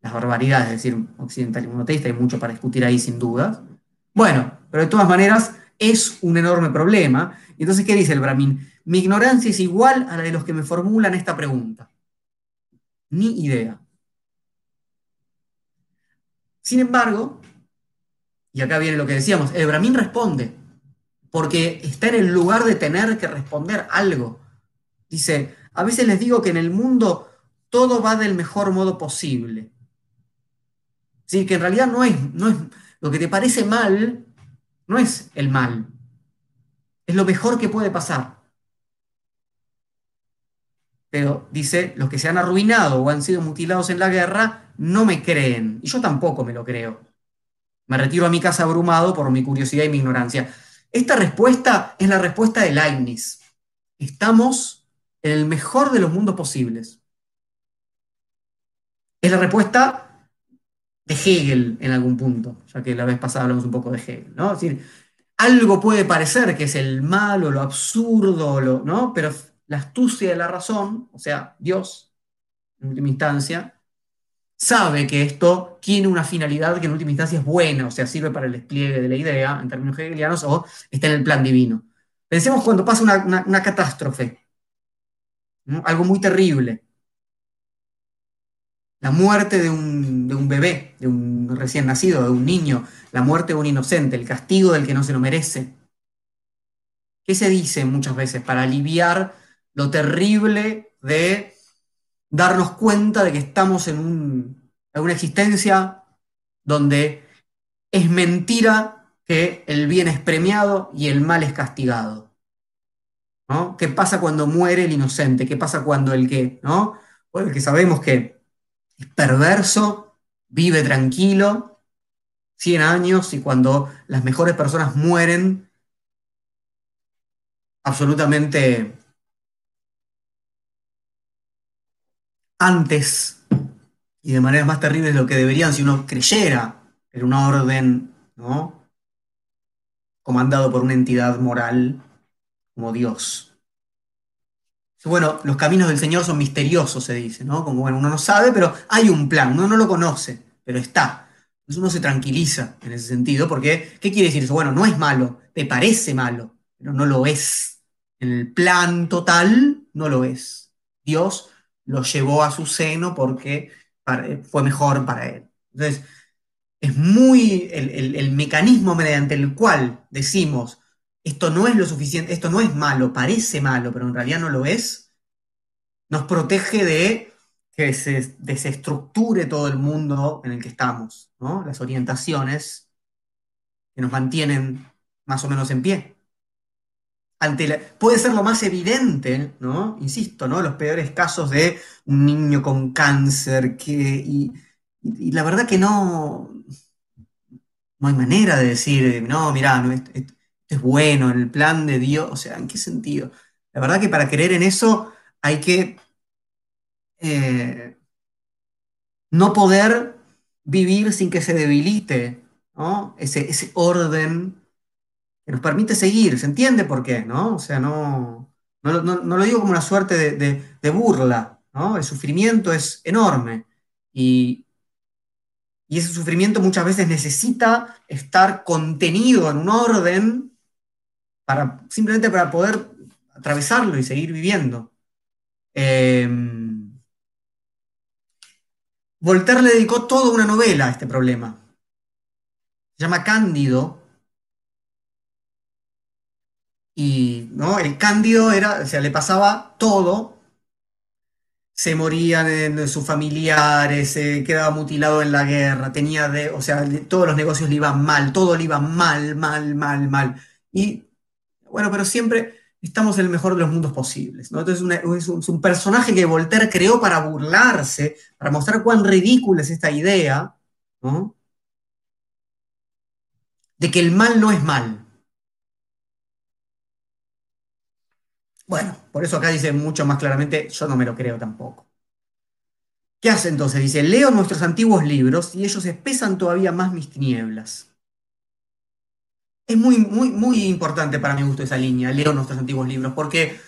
S1: las barbaridades de decir occidental y monoteísta, hay mucho para discutir ahí sin dudas. Bueno, pero de todas maneras es un enorme problema. Entonces, ¿qué dice el Brahmin? Mi ignorancia es igual a la de los que me formulan esta pregunta. Ni idea. Sin embargo, y acá viene lo que decíamos, el Brahmin responde, porque está en el lugar de tener que responder algo. Dice, a veces les digo que en el mundo todo va del mejor modo posible. Es que en realidad no es, no es lo que te parece mal, no es el mal, es lo mejor que puede pasar. Pero dice, los que se han arruinado o han sido mutilados en la guerra no me creen, y yo tampoco me lo creo. Me retiro a mi casa abrumado por mi curiosidad y mi ignorancia. Esta respuesta es la respuesta de Leibniz. Estamos en el mejor de los mundos posibles. Es la respuesta de Hegel en algún punto, ya que la vez pasada hablamos un poco de Hegel, ¿no? Es decir, algo puede parecer que es el malo, lo absurdo, lo, ¿no? Pero la astucia de la razón, o sea, Dios, en última instancia, sabe que esto tiene una finalidad que en última instancia es buena, o sea, sirve para el despliegue de la idea en términos hegelianos o está en el plan divino. Pensemos cuando pasa una, catástrofe, algo muy terrible. La muerte de un, de un bebé, de un recién nacido, de un niño, la muerte de un inocente, el castigo del que no se lo merece. ¿Qué se dice muchas veces para aliviar lo terrible de darnos cuenta de que estamos en, un, en una existencia donde es mentira que el bien es premiado y el mal es castigado? ¿no? ¿Qué pasa cuando muere el inocente? ¿Qué pasa cuando el que, ¿no? Bueno, el que sabemos que es perverso, vive tranquilo, 100 años y cuando las mejores personas mueren absolutamente antes y de maneras más terribles de lo que deberían si uno creyera en una orden, ¿no? Comandado por una entidad moral como Dios. Bueno, los caminos del Señor son misteriosos, se dice, ¿no? Como bueno, uno no sabe, pero hay un plan, uno no lo conoce, pero está. Entonces uno se tranquiliza en ese sentido, porque ¿qué quiere decir eso? Bueno, no es malo, te parece malo, pero no lo es. En el plan total, no lo es. Dios lo llevó a su seno porque fue mejor para él. Entonces, es muy el, el mecanismo mediante el cual decimos, esto no es lo suficiente, esto no es malo, parece malo, pero en realidad no lo es, nos protege de que se desestructure todo el mundo en el que estamos, ¿no? Las orientaciones que nos mantienen más o menos en pie. Ante puede ser lo más evidente, ¿no? Insisto, ¿no? Los peores casos de un niño con cáncer, que, y, la verdad que no, no hay manera de decir, no, mira, no, es bueno, en el plan de Dios, o sea, ¿en qué sentido? La verdad que para creer en eso hay que eh, no poder vivir sin que se debilite ese, ese, orden que nos permite seguir. ¿Se entiende por qué? ¿no? O sea, no, no, lo digo como una suerte de, burla. ¿no? El sufrimiento es enorme y, y ese sufrimiento muchas veces necesita estar contenido en un orden simplemente para poder atravesarlo y seguir viviendo. Em, Voltaire le dedicó toda una novela a este problema. Se llama Cándido. Y ¿no? el Cándido era, o sea, le pasaba todo. Se morían sus familiares, se quedaba mutilado en la guerra, tenía de, o sea, todos los negocios le iban mal, todo le iba mal, mal, mal, mal. Y bueno, pero siempre estamos en el mejor de los mundos posibles. ¿no? Entonces es, un, personaje que Voltaire creó para burlarse, para mostrar cuán ridícula es esta idea, de que el mal no es mal. Bueno, por eso acá dice mucho más claramente, yo no me lo creo tampoco. ¿Qué hace entonces? Dice, leo nuestros antiguos libros y ellos espesan todavía más mis tinieblas. Es muy, muy, muy importante para mi gusto esa línea, leo nuestros antiguos libros, porque,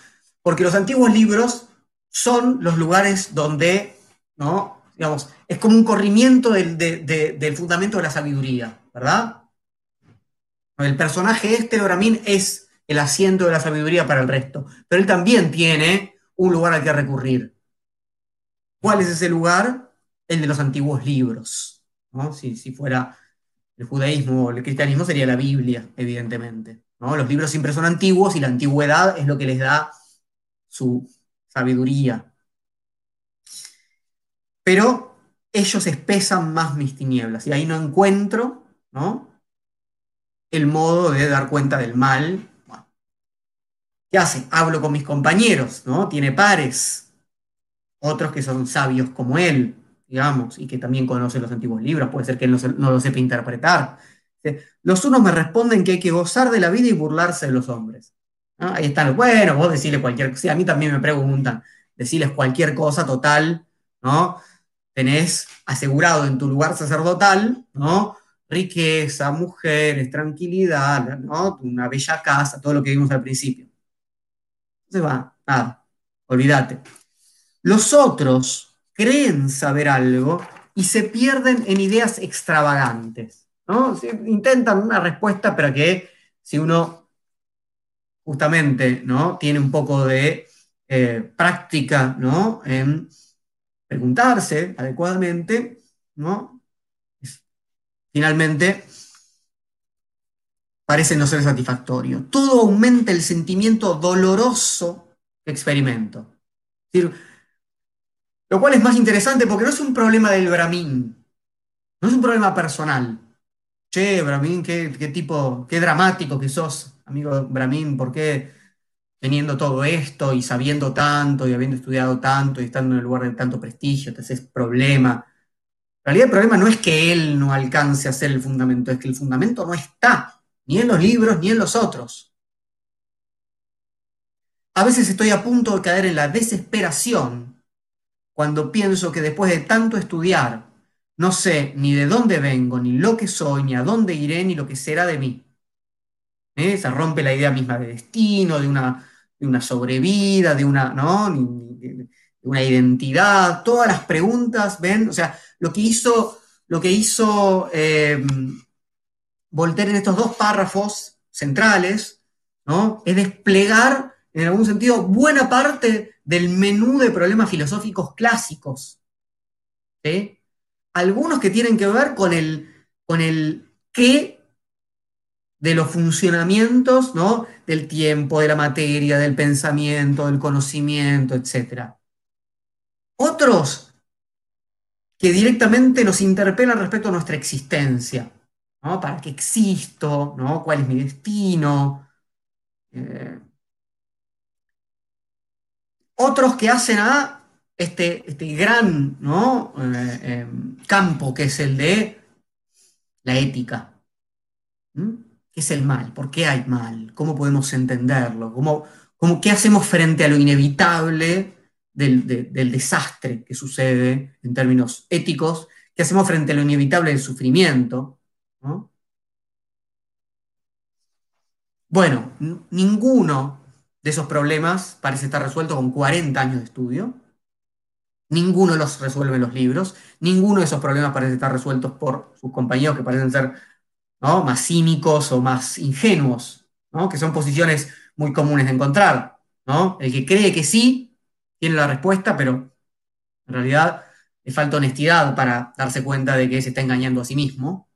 S1: porque los antiguos libros son los lugares donde, ¿no? Digamos, es como un corrimiento del, del fundamento de la sabiduría, ¿verdad? El personaje este, Loramín, es el asiento de la sabiduría para el resto, pero él también tiene un lugar al que recurrir. ¿Cuál es ese lugar? El de los antiguos libros, ¿no? Si, si fuera el judaísmo o el cristianismo sería la Biblia, evidentemente. ¿no? Los libros siempre son antiguos y la antigüedad es lo que les da su sabiduría. Pero ellos espesan más mis tinieblas y ahí no encuentro ¿no? el modo de dar cuenta del mal. ¿Qué hace? Hablo con mis compañeros, ¿no? Tiene pares, otros que son sabios como él digamos, y que también conoce los antiguos libros, puede ser que él no, lo sepa interpretar. Los unos me responden que hay que gozar de la vida y burlarse de los hombres. Ahí están, bueno, vos decirle cualquier cosa, a mí también me preguntan, decirles cualquier cosa total, ¿no? Tenés asegurado en tu lugar sacerdotal, ¿no? Riqueza, mujeres, tranquilidad, ¿no? Una bella casa, todo lo que vimos al principio. Entonces va, nada, olvídate. Los otros, creen saber algo y se pierden en ideas extravagantes. ¿no? Intentan una respuesta, pero que si uno justamente ¿no? tiene un poco de eh, práctica ¿no? en preguntarse adecuadamente, ¿no? Finalmente, parece no ser satisfactorio. Todo aumenta el sentimiento doloroso que experimento. Lo cual es más interesante porque no es un problema del Brahmin, no es un problema personal. Che, Brahmin, qué, tipo, qué dramático que sos, amigo Brahmin, ¿por qué teniendo todo esto y sabiendo tanto y habiendo estudiado tanto y estando en el lugar de tanto prestigio, te haces problema? En realidad el problema no es que él no alcance a ser el fundamento, es que el fundamento no está, ni en los libros ni en los otros. A veces estoy a punto de caer en la desesperación cuando pienso que después de tanto estudiar, no sé ni de dónde vengo, ni lo que soy, ni a dónde iré, ni lo que será de mí. ¿Eh? Se rompe la idea misma de destino, de una, de una sobrevida, de una, ¿no? de una identidad, todas las preguntas, ¿ven? O sea, lo que hizo, lo que hizo eh, Voltaire en estos dos párrafos centrales, ¿no? Es desplegar, en algún sentido, buena parte del menú de problemas filosóficos clásicos. algunos que tienen que ver con el, con el qué de los funcionamientos ¿no? del tiempo, de la materia, del pensamiento, del conocimiento, etc. Otros que directamente nos interpelan respecto a nuestra existencia. ¿no? ¿Para qué existo? ¿no? ¿Cuál es mi destino? Eh, otros que hacen a este, este gran. Eh, em, campo que es el de la ética. ¿Qué es el mal? ¿Por qué hay mal? ¿Cómo podemos entenderlo? ¿Cómo, cómo, ¿Qué hacemos frente a lo inevitable del, del, desastre que sucede en términos éticos? ¿Qué hacemos frente a lo inevitable del sufrimiento? Bueno, ninguno de esos problemas parece estar resuelto con 40 años de estudio. Ninguno los resuelve los libros, ninguno de esos problemas parece estar resueltos por sus compañeros que parecen ser más cínicos o más ingenuos, que son posiciones muy comunes de encontrar. El que cree que sí tiene la respuesta, pero en realidad le falta honestidad para darse cuenta de que se está engañando a sí mismo,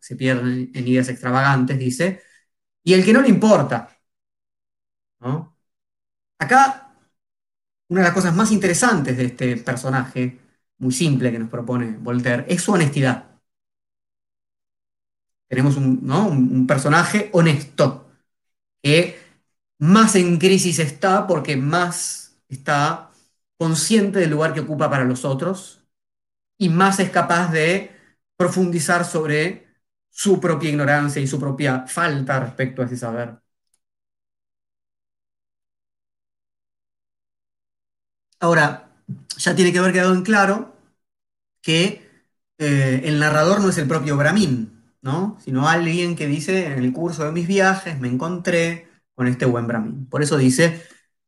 S1: se pierde en ideas extravagantes, dice, y el que no le importa. Acá una de las cosas más interesantes de este personaje, muy simple que nos propone Voltaire, es su honestidad. Tenemos un, personaje honesto, que más en crisis está porque más está consciente del lugar que ocupa para los otros y más es capaz de profundizar sobre su propia ignorancia y su propia falta respecto a ese saber. Ahora, ya tiene que haber quedado en claro que eh, el narrador no es el propio Brahmin, ¿no? sino alguien que dice, en el curso de mis viajes me encontré con este buen Brahmin. Por eso dice,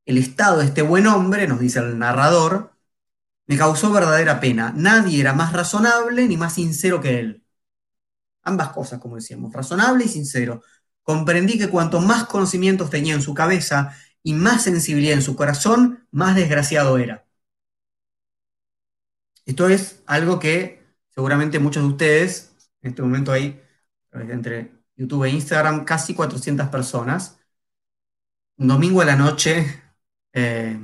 S1: el estado de este buen hombre, nos dice el narrador, me causó verdadera pena. Nadie era más razonable ni más sincero que él. Ambas cosas, como decíamos, razonable y sincero. Comprendí que cuanto más conocimientos tenía en su cabeza y más sensibilidad en su corazón, más desgraciado era. Esto es algo que seguramente muchos de ustedes, en este momento hay entre YouTube e Instagram casi 400 personas, un domingo a la noche eh,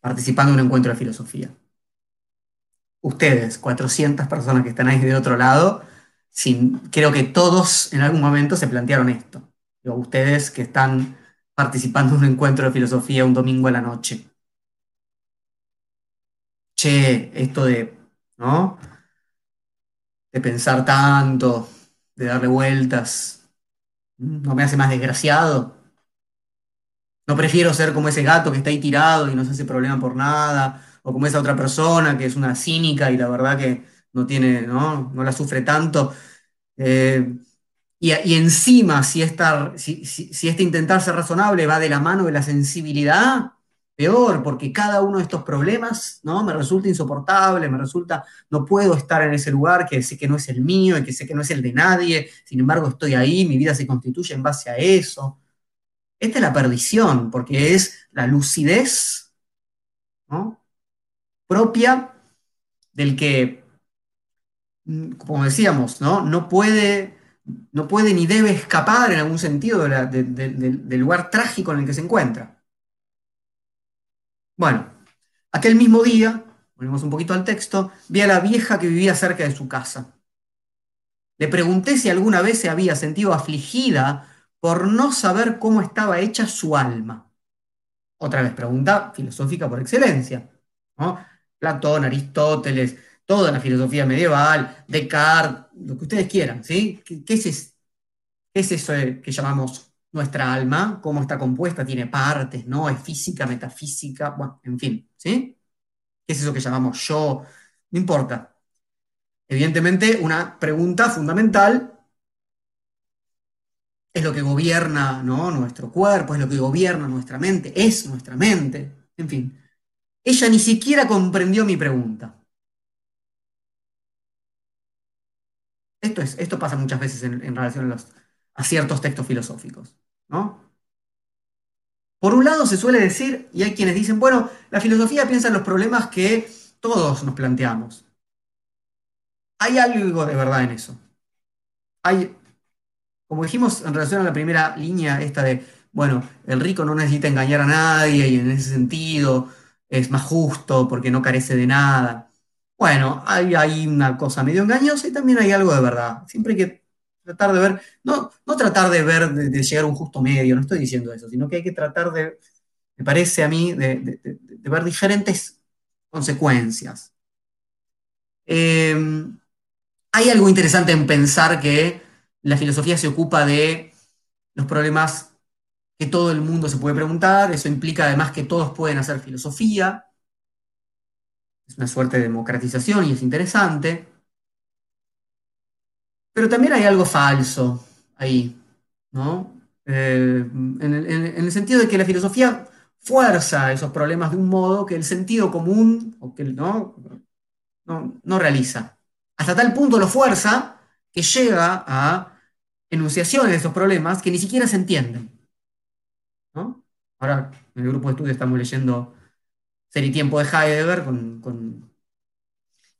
S1: participando en un encuentro de filosofía. Ustedes, 400 personas que están ahí de otro lado, sin, creo que todos en algún momento se plantearon esto. ustedes que están participando en un encuentro de filosofía un domingo a la noche. Che, esto de, ¿no? De pensar tanto, de darle vueltas, ¿no me hace más desgraciado? No prefiero ser como ese gato que está ahí tirado y no se hace problema por nada, o como esa otra persona que es una cínica y la verdad que no tiene, ¿no? No la sufre tanto. Eh, y, encima, si, si, este intentar ser razonable va de la mano de la sensibilidad, peor, porque cada uno de estos problemas ¿no? me resulta insoportable, me resulta, no puedo estar en ese lugar que sé que no es el mío y que sé que no es el de nadie, sin embargo estoy ahí, mi vida se constituye en base a eso. Esta es la perdición, porque es la lucidez propia del que, mm, como decíamos, ¿no? No puede, no puede ni debe escapar en algún sentido del lugar trágico en el que se encuentra. Bueno, aquel mismo día, volvemos un poquito al texto, vi a la vieja que vivía cerca de su casa. Le pregunté si alguna vez se había sentido afligida por no saber cómo estaba hecha su alma. Otra vez, pregunta filosófica por excelencia. Platón, Aristóteles, toda la filosofía medieval, Descartes, lo que ustedes quieran, ¿sí? ¿Qué, es, es- qué es eso que llamamos nuestra alma? ¿Cómo está compuesta? ¿Tiene partes? ¿No? ¿Es física, metafísica? Bueno, en fin, ¿sí? ¿Qué es eso que llamamos yo? No importa. Evidentemente, una pregunta fundamental es lo que gobierna, ¿no? nuestro cuerpo, es lo que gobierna nuestra mente, es nuestra mente, en fin. Ella ni siquiera comprendió mi pregunta. Esto, es, esto pasa muchas veces en, relación a, los- a ciertos textos filosóficos, ¿no? Por un lado se suele decir, y hay quienes dicen, bueno, la filosofía piensa en los problemas que todos nos planteamos. Hay algo de verdad en eso. Hay, como dijimos en relación a la primera línea, esta de, bueno, el rico no necesita engañar a nadie y en ese sentido es más justo porque no carece de nada. Bueno, hay, una cosa medio engañosa y también hay algo de verdad. Siempre hay que tratar de ver, no, no tratar de ver, de, llegar a un justo medio, no estoy diciendo eso, sino que hay que tratar de, me parece a mí, de, ver diferentes consecuencias. Eh, hay algo interesante en pensar que la filosofía se ocupa de los problemas que todo el mundo se puede preguntar, eso implica además que todos pueden hacer filosofía, es una suerte de democratización y es interesante, pero también hay algo falso ahí, ¿no? Eh, en el, en- en el sentido de que la filosofía fuerza esos problemas de un modo que el sentido común o que, ¿no? no, realiza. Hasta tal punto lo fuerza que llega a enunciaciones de esos problemas que ni siquiera se entienden. ¿no? Ahora, en el grupo de estudio estamos leyendo Tiempo de Heidegger con, con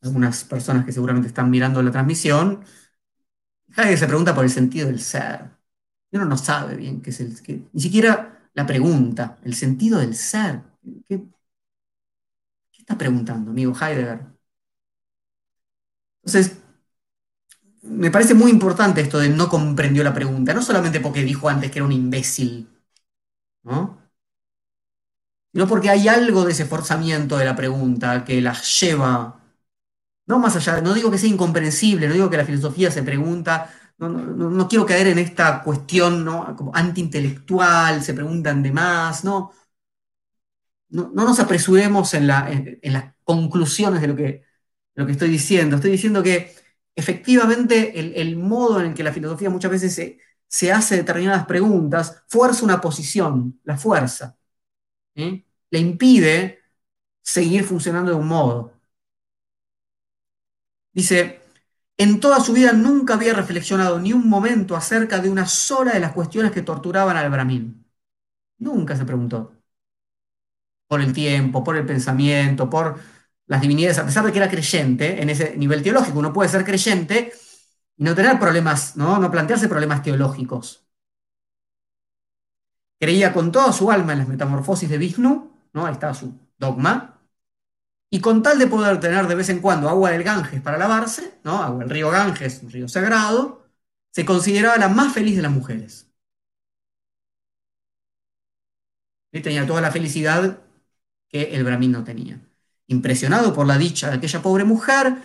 S1: algunas personas que seguramente están mirando la transmisión. Heidegger se pregunta por el sentido del ser. Uno no sabe bien qué es el... qué- ni siquiera la pregunta, el sentido del ser. ¿Qué, qué está preguntando, amigo Heidegger? Entonces, me parece muy importante esto de no comprendió la pregunta, no solamente porque dijo antes que era un imbécil, ¿no? Sino porque hay algo de ese forzamiento de la pregunta que la lleva, no más allá, no digo que sea incomprensible, no digo que la filosofía se pregunta, no, no- no- quiero caer en esta cuestión, ¿no? como antiintelectual, se preguntan de más, no, no, no nos apresuremos en, la- en- las conclusiones de lo que, lo que estoy diciendo. Estoy diciendo que efectivamente el, modo en el que la filosofía muchas veces se, se hace determinadas preguntas fuerza una posición, la fuerza. ¿sí? Le impide seguir funcionando de un modo. Dice, en toda su vida nunca había reflexionado ni un momento acerca de una sola de las cuestiones que torturaban al Brahmin. Nunca se preguntó por el tiempo, por el pensamiento, por las divinidades, a pesar de que era creyente en ese nivel teológico. Uno puede ser creyente y no tener problemas, ¿no? No plantearse problemas teológicos. Creía con toda su alma en las metamorfosis de Vishnu, ¿no? Ahí estaba su dogma. Y con tal de poder tener de vez en cuando agua del Ganges para lavarse, ¿no? Agua del río Ganges, un río sagrado, se consideraba la más feliz de las mujeres. Y tenía toda la felicidad que el Brahmin no tenía. Impresionado por la dicha de aquella pobre mujer,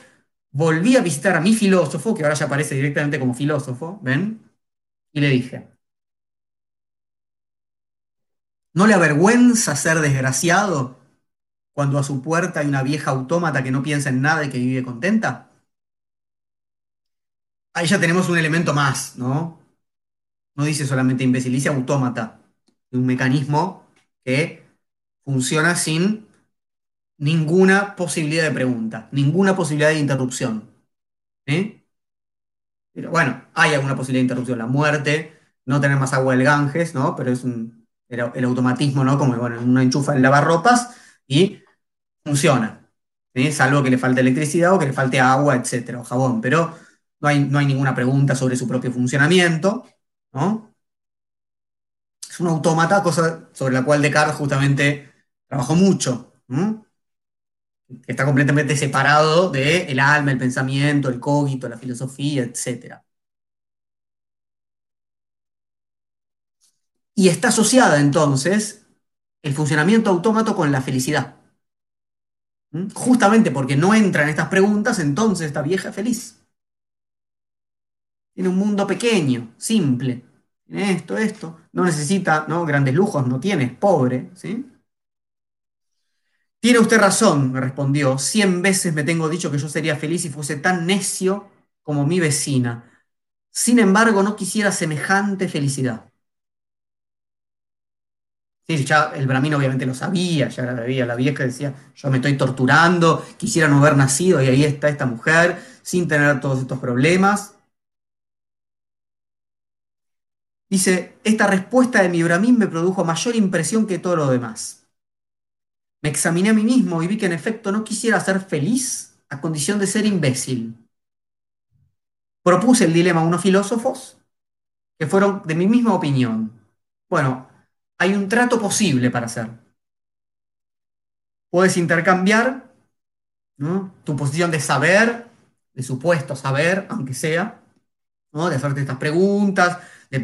S1: volví a visitar a mi filósofo, que ahora ya aparece directamente como filósofo, ¿ven? Y le dije, ¿no le avergüenza ser desgraciado cuando a su puerta hay una vieja autómata que no piensa en nada y que vive contenta? Ahí ya tenemos un elemento más, ¿no? No dice solamente imbécil, dice autómata, un mecanismo que funciona sin ninguna posibilidad de pregunta, ninguna posibilidad de interrupción. ¿sí? Pero bueno, hay alguna posibilidad de interrupción, la muerte, no tener más agua del Ganges, ¿no? Pero es un, el, automatismo, ¿no? Como bueno, uno enchufa el lavarropas y funciona. salvo que le falte electricidad o que le falte agua, etcétera, o jabón, pero no hay, no hay ninguna pregunta sobre su propio funcionamiento, ¿no? Es un autómata, cosa sobre la cual Descartes justamente trabajó mucho, está completamente separado del alma, el pensamiento, el cogito, la filosofía, etcétera. Y está asociada entonces el funcionamiento autómato con la felicidad. ¿Mm? Justamente porque no entra en estas preguntas, entonces esta vieja es feliz. Tiene un mundo pequeño, simple. Tiene esto, esto. No necesita ¿no? grandes lujos, no tiene, pobre. ¿sí? Tiene usted razón, me respondió. Cien veces me tengo dicho que yo sería feliz si fuese tan necio como mi vecina. Sin embargo, no quisiera semejante felicidad. Sí, ya el Brahmin obviamente lo sabía, ya la veía la vieja decía, yo me estoy torturando, quisiera no haber nacido y ahí está esta mujer sin tener todos estos problemas. Dice, esta respuesta de mi Brahmin me produjo mayor impresión que todo lo demás. Me examiné a mí mismo y vi que en efecto no quisiera ser feliz a condición de ser imbécil. Propuse el dilema a unos filósofos que fueron de mi misma opinión. Bueno, hay un trato posible para hacer. Puedes intercambiar tu posición de saber, de supuesto saber, aunque sea, de hacerte estas preguntas, de,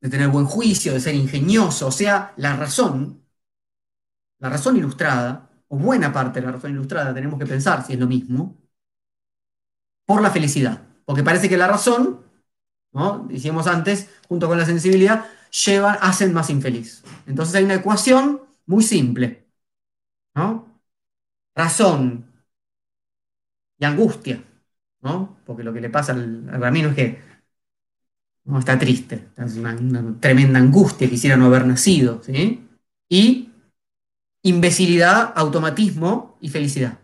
S1: de tener buen juicio, de ser ingenioso, o sea, la razón, la razón ilustrada, o buena parte de la razón ilustrada, tenemos que pensar si es lo mismo, por la felicidad. Porque parece que la razón, ¿no? Decíamos antes, junto con la sensibilidad, llevan, hacen más infeliz. Entonces hay una ecuación muy simple. ¿no? Razón y angustia. ¿no? Porque lo que le pasa al, al es que no está triste, es una, tremenda angustia, quisiera no haber nacido. ¿sí? Y imbecilidad, automatismo y felicidad.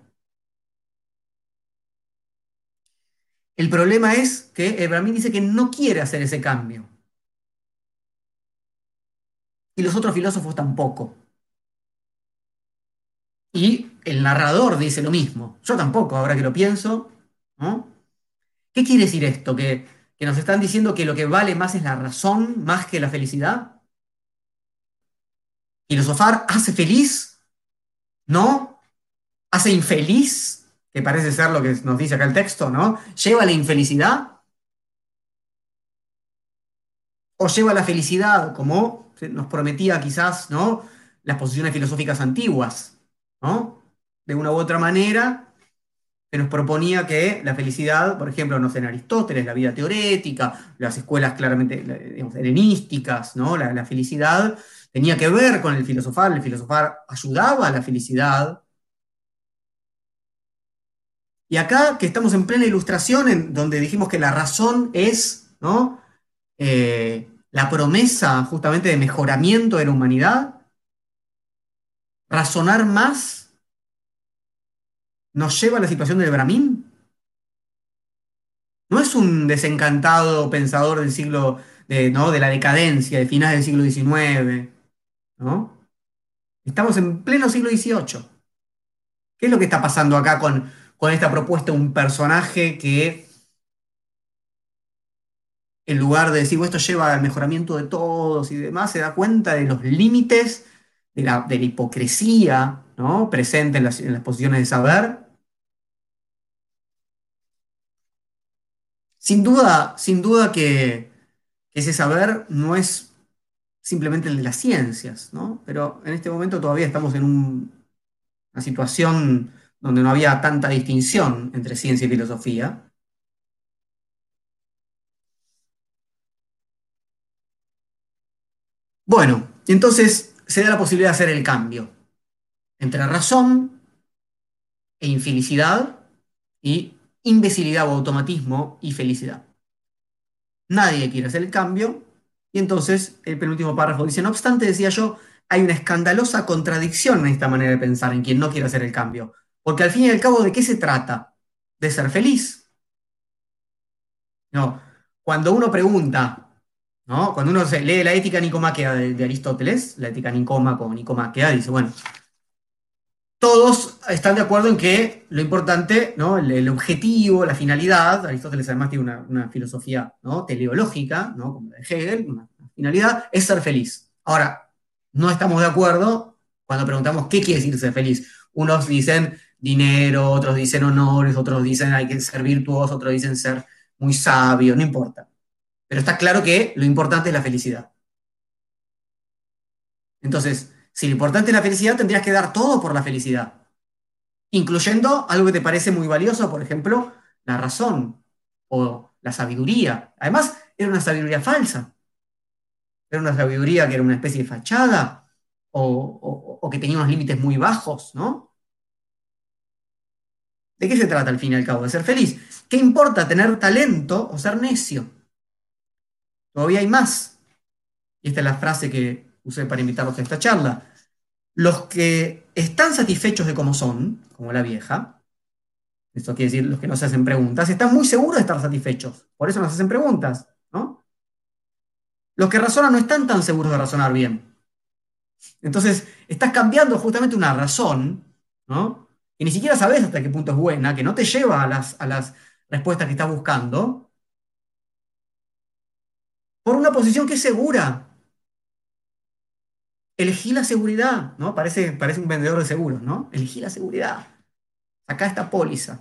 S1: El problema es que el dice que no quiere hacer ese cambio y los otros filósofos tampoco. Y el narrador dice lo mismo. Yo tampoco, ahora que lo pienso. ¿Qué quiere decir esto? ¿Que, ¿Que nos están diciendo que lo que vale más es la razón más que la felicidad? ¿Filosofar hace feliz? ¿No? ¿Hace infeliz? Que parece ser lo que nos dice acá el texto, ¿no? ¿Lleva la infelicidad? ¿O lleva la felicidad como nos prometía quizás ¿no? las posiciones filosóficas antiguas, ¿no? de una u otra manera, que nos proponía que la felicidad, por ejemplo, no sé, en Aristóteles, la vida teorética, las escuelas claramente helenísticas, ¿no? La, felicidad tenía que ver con el filosofar, el filosofar ayudaba a la felicidad. Y acá que estamos en plena ilustración, en donde dijimos que la razón es ¿no? Eh, la promesa justamente de mejoramiento de la humanidad, razonar más nos lleva a la situación del Brahmin. No es un desencantado pensador del siglo, de, ¿no? de la decadencia, de finales del siglo XIX. ¿no? Estamos en pleno siglo XVIII. ¿Qué es lo que está pasando acá con, con esta propuesta? Un personaje que en lugar de decir, bueno, esto lleva al mejoramiento de todos y demás, se da cuenta de los límites de la, hipocresía ¿no? presente en las, posiciones de saber. Sin duda, sin duda que, ese saber no es simplemente el de las ciencias, ¿no? pero en este momento todavía estamos en una situación donde no había tanta distinción entre ciencia y filosofía. Bueno, entonces se da la posibilidad de hacer el cambio entre razón e infelicidad y imbecilidad o automatismo y felicidad. Nadie quiere hacer el cambio y entonces el penúltimo párrafo dice, no obstante, decía yo, hay una escandalosa contradicción en esta manera de pensar en quien no quiere hacer el cambio. Porque al fin y al cabo, ¿de qué se trata? De ser feliz. No, cuando uno pregunta, cuando uno lee la ética nicomáquea de, Aristóteles, la ética nicómaco o nicomáquea, dice, bueno, todos están de acuerdo en que lo importante, ¿no? el, objetivo, la finalidad, Aristóteles además tiene una, filosofía ¿no? teleológica, ¿no? como la de Hegel, una finalidad, es ser feliz. Ahora, no estamos de acuerdo cuando preguntamos qué quiere decir ser feliz. Unos dicen dinero, otros dicen honores, otros dicen hay que ser virtuoso, otros dicen ser muy sabio, no importa. Pero está claro que lo importante es la felicidad. Entonces, si lo importante es la felicidad, tendrías que dar todo por la felicidad, incluyendo algo que te parece muy valioso, por ejemplo, la razón o la sabiduría. Además, era una sabiduría falsa. Era una sabiduría que era una especie de fachada o, que tenía unos límites muy bajos, ¿no? ¿De qué se trata al fin y al cabo? De ser feliz. ¿Qué importa tener talento o ser necio? Todavía hay más. Y esta es la frase que usé para invitarlos a esta charla. Los que están satisfechos de cómo son, como la vieja, esto quiere decir los que no se hacen preguntas, están muy seguros de estar satisfechos. Por eso nos hacen preguntas, ¿no? Los que razonan no están tan seguros de razonar bien. Entonces, estás cambiando justamente una razón, ¿no? Y ni siquiera sabes hasta qué punto es buena, que no te lleva a las, a las respuestas que estás buscando, por una posición que es segura, elegí la seguridad, ¿no? Parece, parece un vendedor de seguros, ¿no? Elegí la seguridad. Acá esta póliza.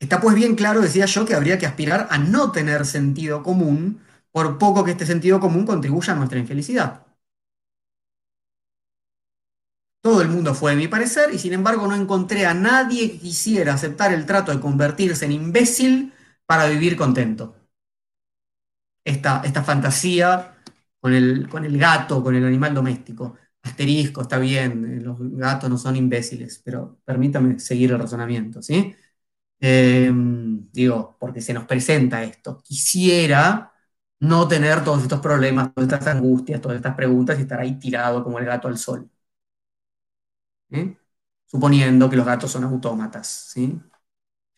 S1: Está pues bien claro, decía yo, que habría que aspirar a no tener sentido común, por poco que este sentido común contribuya a nuestra infelicidad. Todo el mundo fue de mi parecer y sin embargo no encontré a nadie que quisiera aceptar el trato de convertirse en imbécil para vivir contento. Esta, fantasía con el, gato, con el animal doméstico. Asterisco, está bien, los gatos no son imbéciles, pero permítame seguir el razonamiento, ¿sí? Em, digo, porque se nos presenta esto. Quisiera no tener todos estos problemas, todas estas angustias, todas estas preguntas y estar ahí tirado como el gato al sol. Suponiendo que los gatos son autómatas, ¿sí?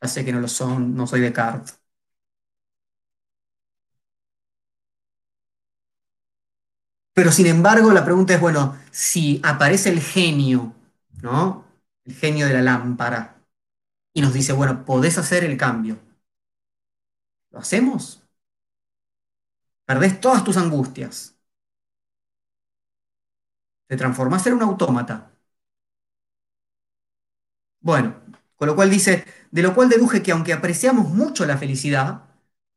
S1: Ya sé que no lo son, no soy Descartes. Pero sin embargo, la pregunta es, bueno, si aparece el genio, ¿no? El genio de la lámpara, y nos dice, bueno, podés hacer el cambio. ¿Lo hacemos? Perdés todas tus angustias. Te transformás en un autómata. Bueno, con lo cual dice, de lo cual deduje que aunque apreciamos mucho la felicidad,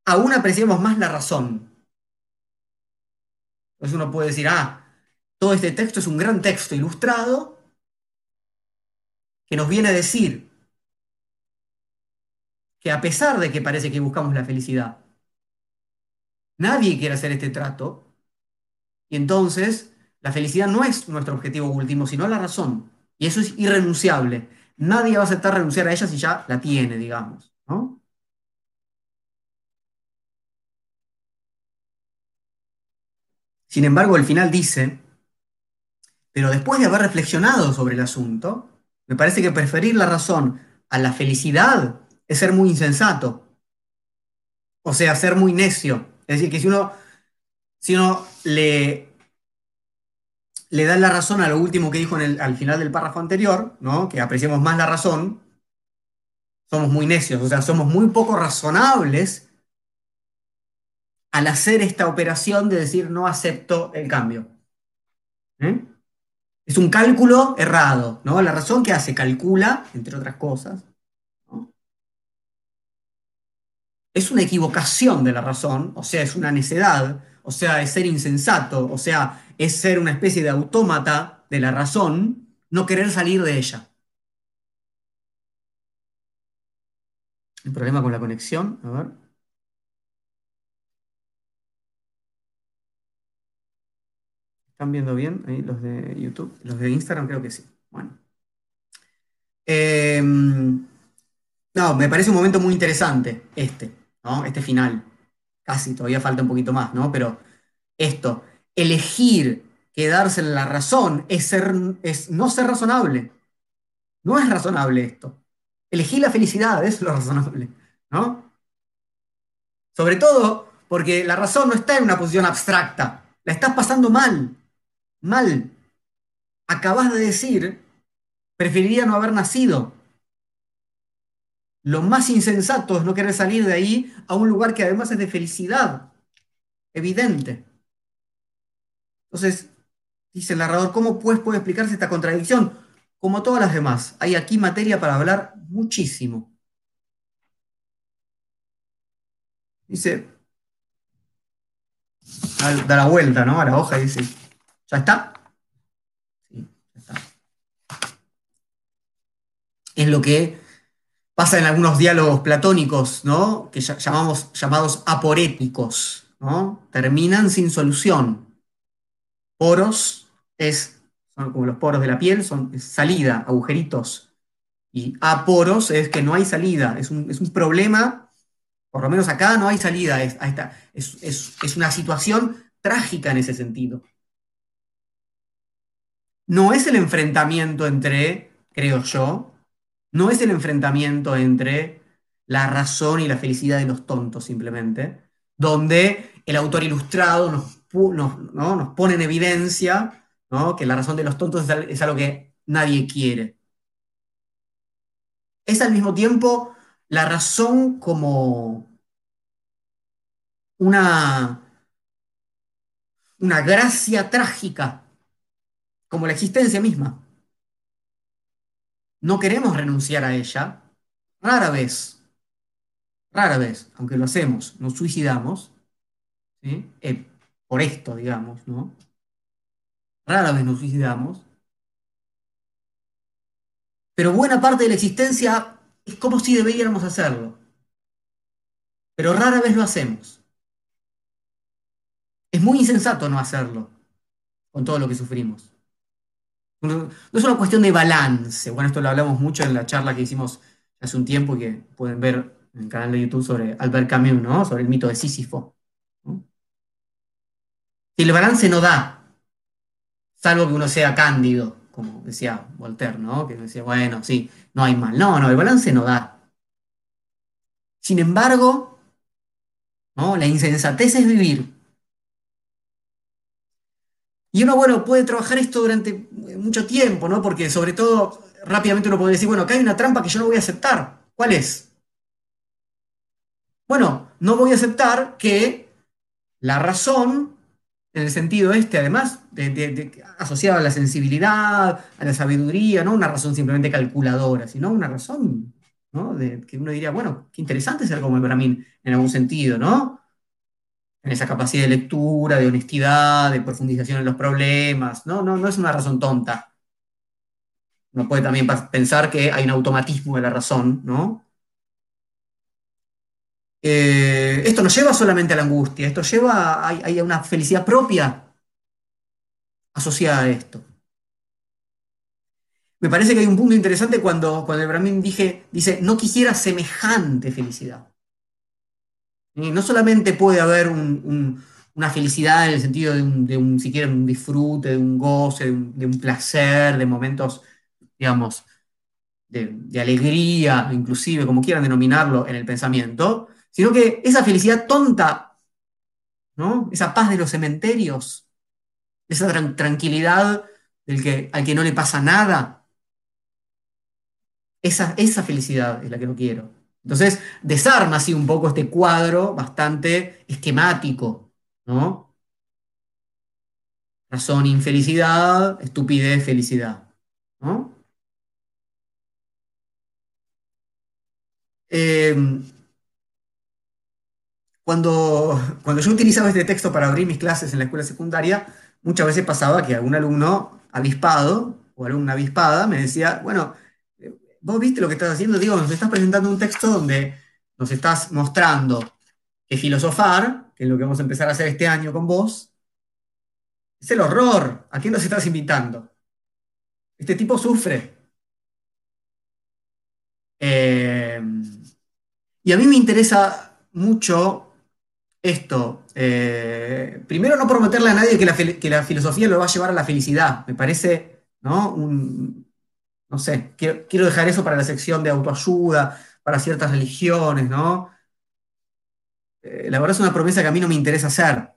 S1: aún apreciamos más la razón. Entonces uno puede decir, ah, todo este texto es un gran texto ilustrado que nos viene a decir que a pesar de que parece que buscamos la felicidad, nadie quiere hacer este trato, y entonces la felicidad no es nuestro objetivo último, sino la razón, y eso es irrenunciable. Nadie va a aceptar renunciar a ella si ya la tiene, digamos. Sin embargo, el final dice, pero después de haber reflexionado sobre el asunto, me parece que preferir la razón a la felicidad es ser muy insensato. O sea, ser muy necio. Es decir, que si uno, si uno le, le da la razón a lo último que dijo al final del párrafo anterior, ¿no? que apreciemos más la razón, somos muy necios, o sea, somos muy poco razonables al hacer esta operación de decir no acepto el cambio. ¿Eh? Es un cálculo errado, ¿no? La razón que hace calcula, entre otras cosas, es una equivocación de la razón, o sea, es una necedad, o sea, es ser insensato, o sea, es ser una especie de autómata de la razón, no querer salir de ella. El problema con la conexión, a ver. ¿Están viendo bien ahí los de YouTube? Los de Instagram creo que sí. Bueno. Em, no, me parece un momento muy interesante este, ¿no? Este final. Casi, todavía falta un poquito más, ¿no? Pero esto, elegir quedarse en la razón es, ser, es no ser razonable. No es razonable esto. Elegir la felicidad es lo razonable, ¿no? Sobre todo porque la razón no está en una posición abstracta, la estás pasando mal mal. acabas de decir, preferiría no haber nacido. Lo más insensato es no querer salir de ahí a un lugar que además es de felicidad, evidente. Entonces, dice el narrador, ¿cómo pues puede explicarse esta contradicción? Como todas las demás, hay aquí materia para hablar muchísimo. Dice, da la vuelta, ¿no? A la hoja y dice, ¿ya está? Sí, ya está. Es lo que pasa en algunos diálogos platónicos, ¿no? Que llamamos, llamados aporéticos, ¿no? Terminan sin solución. Poros es, son como los poros de la piel, son salida, agujeritos. Y aporos es que no hay salida, es un, es un problema por lo menos acá no hay salida. Es, es, una situación trágica en ese sentido. No es el enfrentamiento entre, creo yo, no es el enfrentamiento entre la razón y la felicidad de los tontos simplemente, donde el autor ilustrado nos, pone en evidencia que la razón de los tontos es algo que nadie quiere. Es al mismo tiempo la razón como una, una gracia trágica, como la existencia misma. No queremos renunciar a ella, rara vez, rara vez, aunque lo hacemos, nos suicidamos, eh, por esto, digamos, ¿no? Rara vez nos suicidamos, pero buena parte de la existencia es como si deberíamos hacerlo. Pero rara vez lo hacemos. Es muy insensato no hacerlo con todo lo que sufrimos. No, es una cuestión de balance. Bueno, esto lo hablamos mucho en la charla que hicimos hace un tiempo y que pueden ver en el canal de YouTube sobre Albert Camus, ¿no? Sobre el mito de Sísifo. Si el balance no da, salvo que uno sea cándido, como decía Voltaire, ¿no? Que decía, bueno, sí, no hay mal. No, no, el balance no da. Sin embargo, ¿no? la insensatez es vivir. Y uno, bueno, puede trabajar esto durante mucho tiempo, ¿no? Porque sobre todo, rápidamente uno puede decir, bueno, acá hay una trampa que yo no voy a aceptar. ¿Cuál es? Bueno, no voy a aceptar que la razón en el sentido este, además, de, a la sensibilidad, a la sabiduría, no una razón simplemente calculadora, sino una razón ¿no? que uno diría, bueno, qué interesante ser como el Brahmin en algún sentido, ¿no? En esa capacidad de lectura, de honestidad, de profundización en los problemas, ¿no? No, no es una razón tonta. Uno puede también pensar que hay un automatismo de la razón, ¿no? Eh, esto no lleva solamente a la angustia, esto lleva a, una felicidad propia asociada a esto. Me parece que hay un punto interesante cuando, cuando el Brahmin dije, dice, no quisiera semejante felicidad. No solamente puede haber una felicidad en el sentido de un, de un, siquiera un disfrute, de un goce, de un, placer, de momentos, digamos, de, de, alegría, inclusive, como quieran denominarlo, en el pensamiento, sino que esa felicidad tonta, ¿no? esa paz de los cementerios, esa tranquilidad del que, al que no le pasa nada, esa, esa felicidad es la que no quiero. Entonces, desarma así un poco este cuadro bastante esquemático, ¿no? Razón, infelicidad, estupidez, felicidad, ¿no? Eh, cuando, cuando yo utilizaba este texto para abrir mis clases en la escuela secundaria, muchas veces pasaba que algún alumno avispado o alumna avispada me decía, bueno, vos viste lo que estás haciendo, digo, nos estás presentando un texto donde nos estás mostrando que filosofar, que es lo que vamos a empezar a hacer este año con vos, es el horror. ¿A quién nos estás invitando? Este tipo sufre. Eh, y a mí me interesa mucho esto, eh, primero no prometerle a nadie que la, filosofía lo va a llevar a la felicidad, me parece, ¿no? No sé, quiero, dejar eso para la sección de autoayuda, para ciertas religiones, ¿no? Eh, la verdad es una promesa que a mí no me interesa hacer.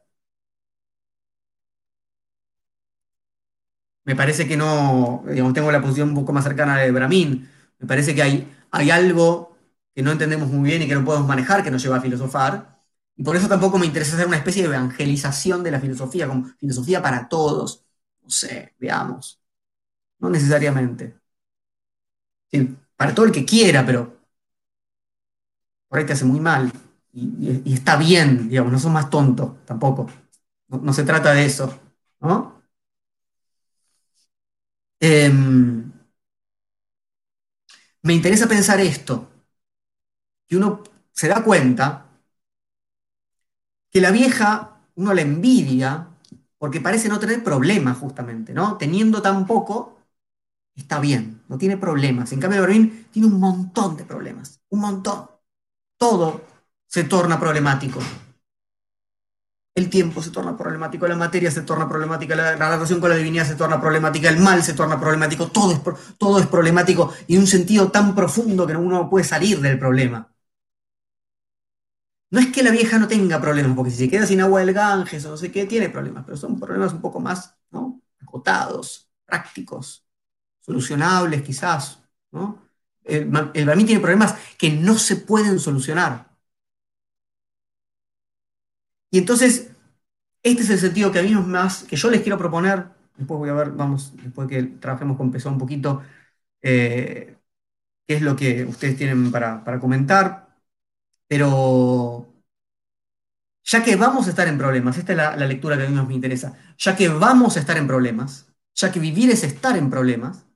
S1: me parece que no, digamos, tengo la posición un poco más cercana de Bramín, me parece que hay, hay algo que no entendemos muy bien y que no podemos manejar que nos lleva a filosofar, y por eso tampoco me interesa hacer una especie de evangelización de la filosofía, como filosofía para todos, no sé, veamos, no necesariamente. Sí, para todo el que quiera, pero por te hace muy mal. Y, está bien, digamos, no son más tontos tampoco. No, se trata de eso, ¿no? Em, me interesa pensar esto, que uno se da cuenta que la vieja uno la envidia porque parece no tener problemas justamente, ¿no? Teniendo tan poco, está bien, no tiene problemas. En cambio, Berlín tiene un montón de problemas, un montón. Todo se torna problemático. El tiempo se torna problemático, la materia se torna problemática, la, relación con la divinidad se torna problemática, el mal se torna problemático, todo es, todo es problemático y un sentido tan profundo que uno no puede salir del problema. No es que la vieja no tenga problemas, porque si se queda sin agua del Ganges o no sé qué, tiene problemas, pero son problemas un poco más ¿no? acotados, prácticos, solucionables quizás. ¿no? El, el tiene problemas que no se pueden solucionar. Y entonces, este es el sentido que a mí más, que yo les quiero proponer, después voy a ver, vamos, después que trabajemos con Pesó un poquito, eh, qué es lo que ustedes tienen para, comentar, pero ya que vamos a estar en problemas, esta es la, la, lectura que a mí más me interesa, ya que vamos a estar en problemas, ya que vivir es estar en problemas,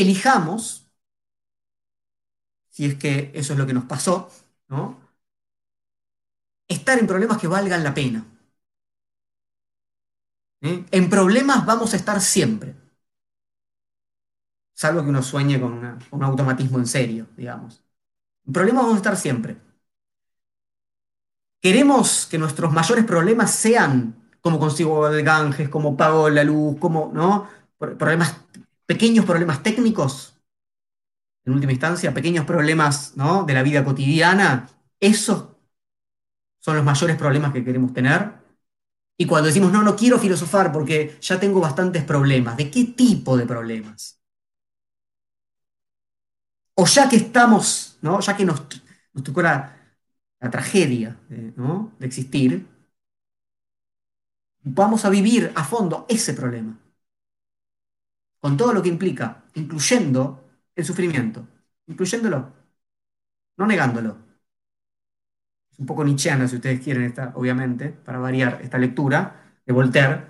S1: elijamos, si es que eso es lo que nos pasó, ¿no? estar en problemas que valgan la pena. ¿Eh? En problemas vamos a estar siempre. Salvo que uno sueñe con, un automatismo en serio, digamos. En problemas vamos a estar siempre. Queremos que nuestros mayores problemas sean como consigo el Ganges, como pago la luz, como, ¿no? Problemas, pequeños problemas técnicos, en última instancia, pequeños problemas, ¿no? De la vida cotidiana, esos son los mayores problemas que queremos tener. Y cuando decimos, no, no quiero filosofar porque ya tengo bastantes problemas, ¿de qué tipo de problemas? O ya que estamos, ¿no? ya que nos, tocó la, tragedia ¿no? de existir, vamos a vivir a fondo ese problema, con todo lo que implica, incluyendo el sufrimiento, incluyéndolo, no negándolo un poco nietzscheana, si ustedes quieren, esta, obviamente, para variar esta lectura de Voltaire,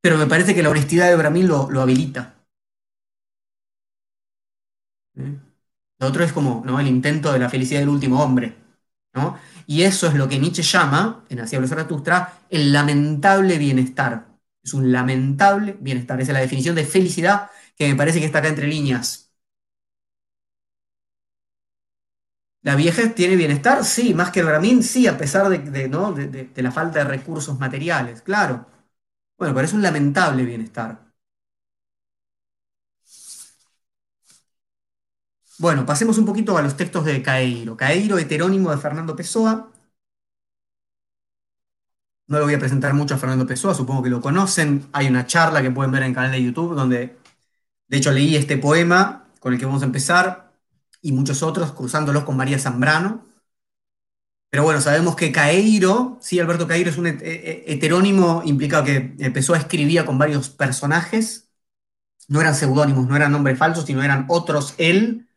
S1: pero me parece que la honestidad de Bramil lo, lo habilita. ¿Eh? Lo otro es como ¿no? el intento de la felicidad del último hombre. ¿no? Y eso es lo que Nietzsche llama, en Así de Zaratustra, el lamentable bienestar. Es un lamentable bienestar. Esa es la definición de felicidad que me parece que está acá entre líneas. ¿La vieja tiene bienestar? Sí, más que el Bramín, sí, a pesar de, ¿no? de, la falta de recursos materiales, claro. Bueno, pero es un lamentable bienestar. Bueno, pasemos un poquito a los textos de Caeiro. Caeiro, heterónimo de Fernando Pessoa. No lo voy a presentar mucho a Fernando Pessoa, supongo que lo conocen. Hay una charla que pueden ver en el canal de YouTube donde, de hecho, leí este poema con el que vamos a empezar y muchos otros, cruzándolos con María Zambrano. Pero bueno, sabemos que Caeiro, sí, Alberto Caeiro es un heterónimo, implicado que empezó a escribir con varios personajes, no eran seudónimos, no eran nombres falsos, sino eran otros él,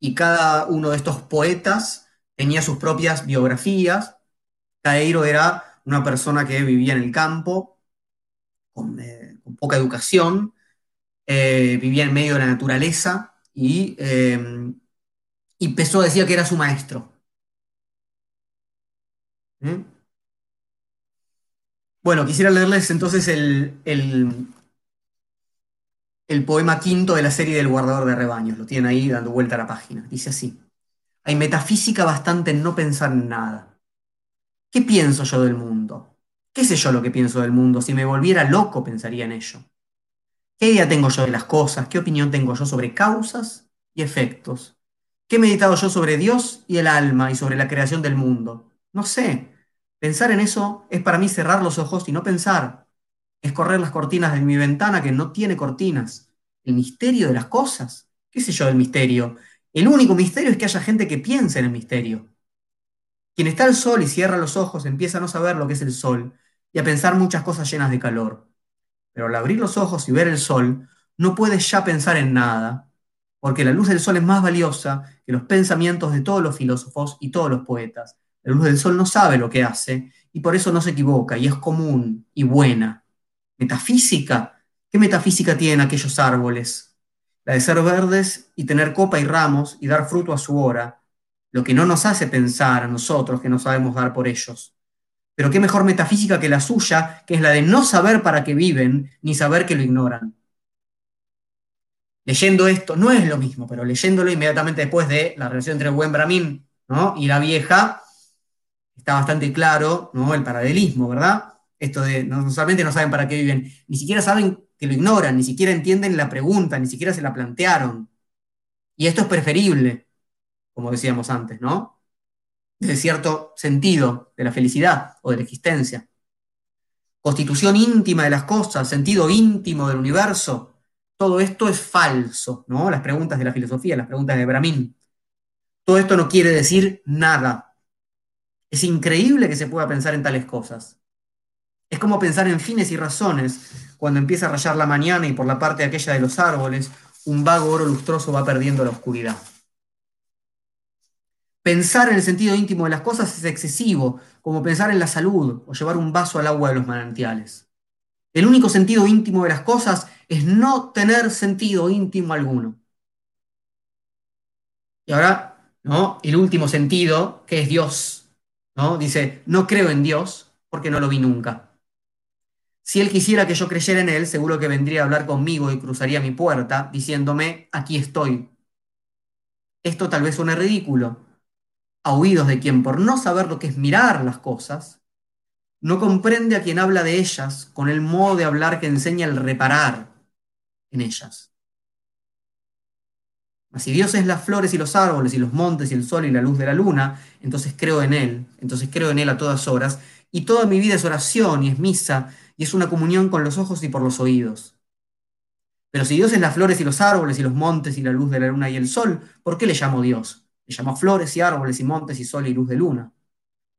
S1: y cada uno de estos poetas tenía sus propias biografías. Caeiro era una persona que vivía en el campo, con, eh, poca educación, eh, vivía en medio de la naturaleza y eh, y Pessoa decía que era su maestro. ¿Mm? Bueno, quisiera leerles entonces el, el, poema quinto de la serie del guardador de rebaños. Lo tienen ahí dando vuelta a la página. Dice así. Hay metafísica bastante en no pensar en nada. ¿Qué pienso yo del mundo? ¿Qué sé yo lo que pienso del mundo? Si me volviera loco pensaría en ello. ¿Qué idea tengo yo de las cosas? ¿Qué opinión tengo yo sobre causas y efectos? ¿Qué he meditado yo sobre Dios y el alma y sobre la creación del mundo? No sé. Pensar en eso es para mí cerrar los ojos y no pensar. es correr las cortinas de mi ventana que no tiene cortinas. El misterio de las cosas. ¿Qué sé yo del misterio? El único misterio es que haya gente que piense en el misterio. Quien está al sol y cierra los ojos empieza a no saber lo que es el sol y a pensar muchas cosas llenas de calor. Pero al abrir los ojos y ver el sol, no puede ya pensar en nada, porque la luz del sol es más valiosa que los pensamientos de todos los filósofos y todos los poetas. La luz del sol no sabe lo que hace y por eso no se equivoca y es común y buena. Metafísica. ¿Qué metafísica tienen aquellos árboles? La de ser verdes y tener copa y ramos y dar fruto a su hora, lo que no nos hace pensar a nosotros que no sabemos dar por ellos. Pero qué mejor metafísica que la suya, que es la de no saber para qué viven, ni saber que lo ignoran. Leyendo esto, no es lo mismo, pero leyéndolo inmediatamente después de la relación entre el buen Brahmin y la vieja, está bastante claro ¿no? el paralelismo, ¿verdad? Esto de no solamente no saben para qué viven, ni siquiera saben que lo ignoran, ni siquiera entienden la pregunta, ni siquiera se la plantearon. Y esto es preferible, como decíamos antes, ¿no? De cierto sentido de la felicidad o de la existencia. Constitución íntima de las cosas, sentido íntimo del universo, todo esto es falso, ¿no? Las preguntas de la filosofía, las preguntas de Brahmin. Todo esto no quiere decir nada. Es increíble que se pueda pensar en tales cosas. Es como pensar en fines y razones cuando empieza a rayar la mañana y por la parte aquella de los árboles un vago oro lustroso va perdiendo la oscuridad. Pensar en el sentido íntimo de las cosas es excesivo, como pensar en la salud o llevar un vaso al agua de los manantiales. El único sentido íntimo de las cosas es no tener sentido íntimo alguno. Y ahora, ¿no? El último sentido, que es Dios, ¿no? Dice, no creo en Dios porque no lo vi nunca. Si él quisiera que yo creyera en él, seguro que vendría a hablar conmigo y cruzaría mi puerta diciéndome, aquí estoy. Esto tal vez suene ridículo, a oídos de quien por no saber lo que es mirar las cosas, no comprende a quien habla de ellas con el modo de hablar que enseña el reparar en ellas. Si Dios es las flores y los árboles y los montes y el sol y la luz de la luna, entonces creo en Él, entonces creo en Él a todas horas, y toda mi vida es oración y es misa y es una comunión con los ojos y por los oídos. Pero si Dios es las flores y los árboles y los montes y la luz de la luna y el sol, ¿por qué le llamo Dios? Le llamo flores y árboles y montes y sol y luz de luna.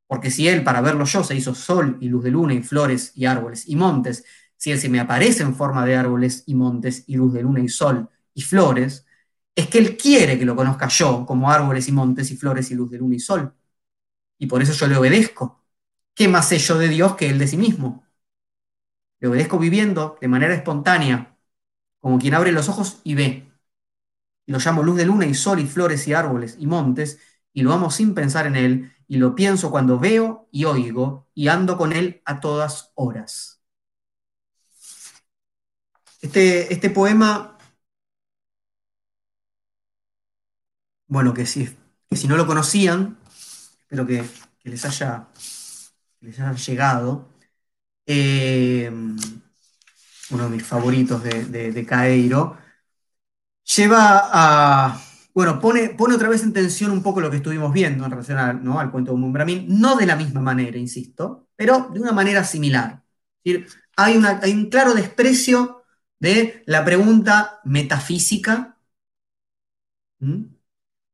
S1: Porque si Él, para verlo yo, se hizo sol y luz de luna y flores y árboles y montes, si Él se me aparece en forma de árboles y montes y luz de luna y sol y flores, es que Él quiere que lo conozca yo como árboles y montes y flores y luz de luna y sol. Y por eso yo le obedezco. ¿Qué más sé yo de Dios que Él de sí mismo? Le obedezco viviendo de manera espontánea, como quien abre los ojos y ve. Y lo llamo luz de luna y sol y flores y árboles y montes, y lo amo sin pensar en Él, y lo pienso cuando veo y oigo, y ando con Él a todas horas. Este, este poema, bueno, que si, que si no lo conocían, espero que, les, haya, les haya llegado. Eh, uno de mis favoritos de, de, Caeiro, lleva a, bueno, pone, pone, otra vez en tensión un poco lo que estuvimos viendo en relación al cuento de Mumbramin, no de la misma manera, insisto, pero de una manera similar. hay, un claro desprecio de la pregunta metafísica. ¿Mm?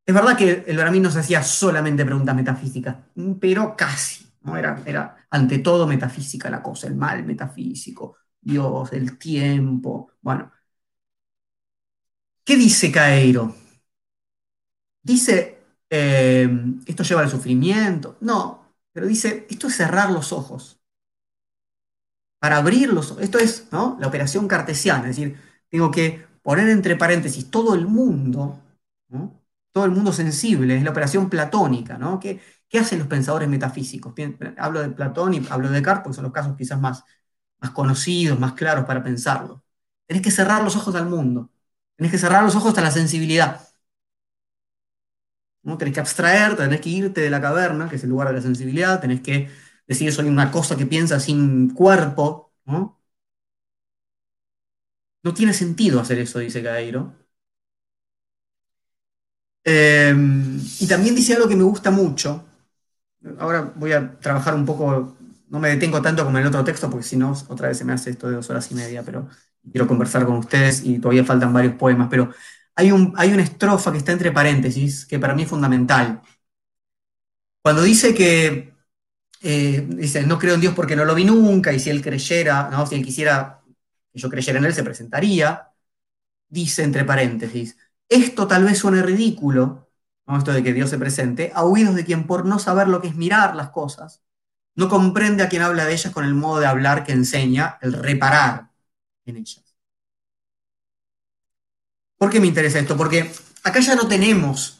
S1: Es verdad que el Brahmin no se hacía solamente preguntas metafísicas, pero casi. ¿no? Era, era ante todo metafísica la cosa, el mal metafísico, Dios, el tiempo. Bueno, ¿qué dice Caeiro? Dice, eh, esto lleva al sufrimiento. No, pero dice, esto es cerrar los ojos. Para abrir los ojos. Esto es ¿no? la operación cartesiana, es decir, tengo que poner entre paréntesis todo el mundo, todo el mundo sensible, es la operación platónica, ¿no? ¿Qué, ¿Qué, hacen los pensadores metafísicos? Hablo de Platón y hablo de Descartes, porque son los casos quizás más conocidos, más claros para pensarlo. Tenés que cerrar los ojos al mundo, tenés que cerrar los ojos a la sensibilidad. ¿no? Tenés que abstraer, tenés que irte de la caverna, que es el lugar de la sensibilidad, tenés que decir soy una cosa que piensa sin cuerpo. No, tiene sentido hacer eso, dice Cairo. Em, y también dice algo que me gusta mucho. Ahora voy a trabajar un poco no me detengo tanto como en el otro texto, porque si no, otra vez se me hace esto de dos horas y media, pero quiero conversar con ustedes y todavía faltan varios poemas, pero hay, un, hay una estrofa que está entre paréntesis que para mí es fundamental. Cuando dice que, eh, dice, no creo en Dios porque no lo vi nunca, y si él creyera, ¿no? si él quisiera que yo creyera en él, se presentaría, dice entre paréntesis, esto tal vez suene ridículo, esto de que Dios se presente, a oídos de quien por no saber lo que es mirar las cosas, no comprende a quien habla de ellas con el modo de hablar que enseña el reparar en ellas. ¿Por qué me interesa esto? Porque acá ya no tenemos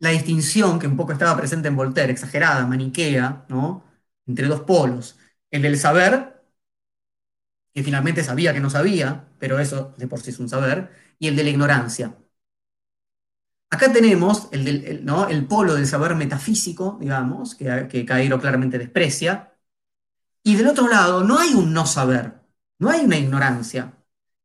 S1: la distinción que un poco estaba presente en Voltaire, exagerada, maniquea, ¿no? Entre dos polos. El del saber, que finalmente sabía que no sabía, pero eso de por sí es un saber, y el de la ignorancia. Acá tenemos el, ¿no? el polo del saber metafísico, digamos, que, que Cairo claramente desprecia, y del otro lado no hay un no saber, no hay una ignorancia,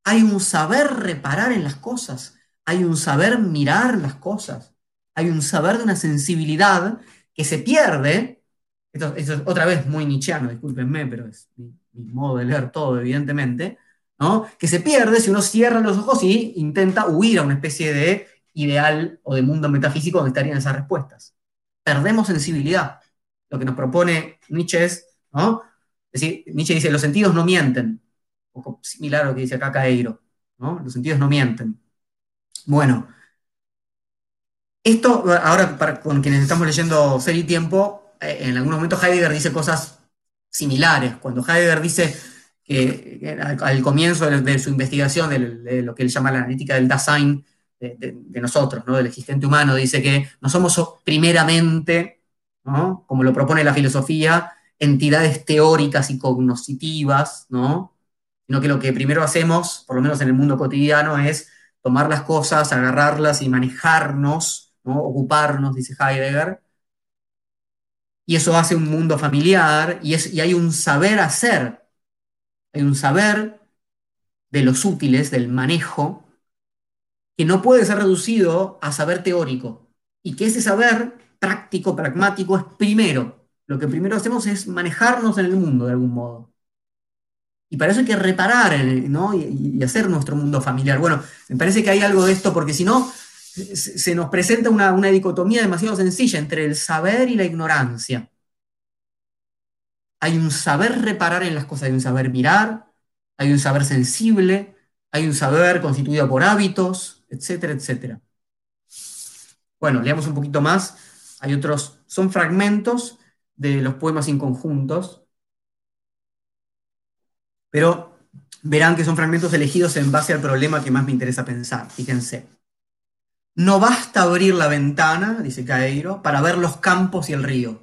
S1: hay un saber reparar en las cosas, hay un saber mirar las cosas, hay un saber de una sensibilidad que se pierde. Esto, es otra vez muy nichiano, discúlpenme, pero es mi, modo de leer todo, evidentemente, ¿no? que se pierde si uno cierra los ojos y intenta huir a una especie de ideal o de mundo metafísico donde estarían esas respuestas. Perdemos sensibilidad. Lo que nos propone Nietzsche es, ¿no? Nietzsche dice, los sentidos no mienten poco similar a lo que dice acá Caeiro, ¿no? Los sentidos no mienten. Bueno, esto, ahora con quienes estamos leyendo Ser y Tiempo, eh, en algunos momentos Heidegger dice cosas similares. Cuando Heidegger dice que, al, comienzo de, su investigación de, lo que él llama la analítica del Dasein, de, nosotros, ¿no? del existente humano, dice que no somos primeramente, ¿no? como lo propone la filosofía, entidades teóricas y cognoscitivas, ¿no? Sino que lo que primero hacemos, por lo menos en el mundo cotidiano, es tomar las cosas, agarrarlas y manejarnos, ¿no? ocuparnos, dice Heidegger. Y eso hace un mundo familiar y, es, y hay un saber hacer, hay un saber de los útiles, del manejo, que no puede ser reducido a saber teórico. Y que ese saber práctico, pragmático, es primero. Lo que primero hacemos es manejarnos en el mundo de algún modo. Y para eso hay que reparar ¿no? y, hacer nuestro mundo familiar. Bueno, me parece que hay algo de esto, porque si no, se nos presenta una, dicotomía demasiado sencilla entre el saber y la ignorancia. Hay un saber reparar en las cosas, hay un saber mirar, hay un saber sensible, hay un saber constituido por hábitos, etcétera, etcétera. Bueno, leamos un poquito más. Hay otros, son fragmentos de los poemas inconjuntos pero verán que son fragmentos elegidos en base al problema que más me interesa pensar. Fíjense. No basta abrir la ventana, dice Caeiro, para ver los campos y el río.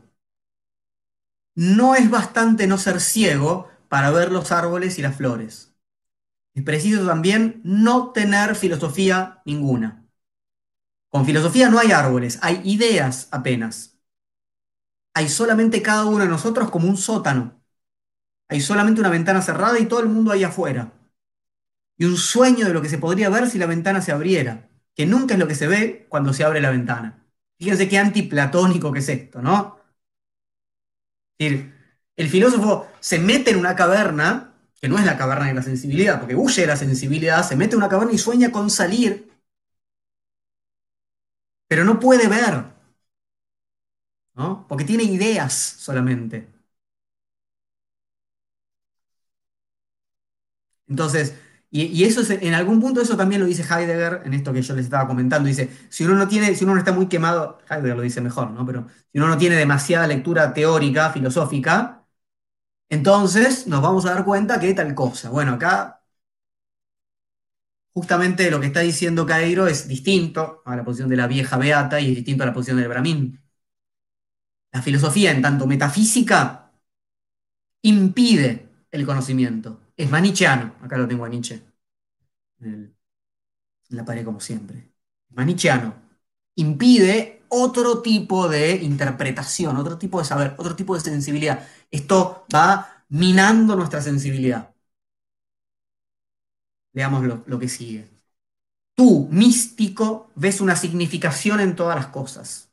S1: No es bastante no ser ciego para ver los árboles y las flores. Es preciso también no tener filosofía ninguna. Con filosofía no hay árboles, hay ideas apenas. Hay solamente cada uno de nosotros como un sótano hay solamente una ventana cerrada y todo el mundo ahí afuera. Y un sueño de lo que se podría ver si la ventana se abriera, que nunca es lo que se ve cuando se abre la ventana. Fíjense qué antiplatónico que es esto, ¿no? el filósofo se mete en una caverna, que no es la caverna de la sensibilidad, porque huye de la sensibilidad, se mete en una caverna y sueña con salir, pero no puede ver, ¿no? Porque tiene ideas solamente. Entonces, y, eso es, en algún punto eso también lo dice Heidegger en esto que yo les estaba comentando. Dice, si uno no tiene, si uno no está muy quemado, Heidegger lo dice mejor, ¿no? Pero si uno no tiene demasiada lectura teórica, filosófica, entonces nos vamos a dar cuenta que tal cosa. Bueno, acá justamente lo que está diciendo Cairo es distinto a la posición de la vieja Beata y es distinto a la posición del Brahmin. La filosofía, en tanto metafísica, impide el conocimiento es manicheano. Acá lo tengo a Nietzsche. En la pared, como siempre. Manicheano. Impide otro tipo de interpretación, otro tipo de saber, otro tipo de sensibilidad. Esto va minando nuestra sensibilidad. Veamos lo, lo que sigue. Tú, místico, ves una significación en todas las cosas.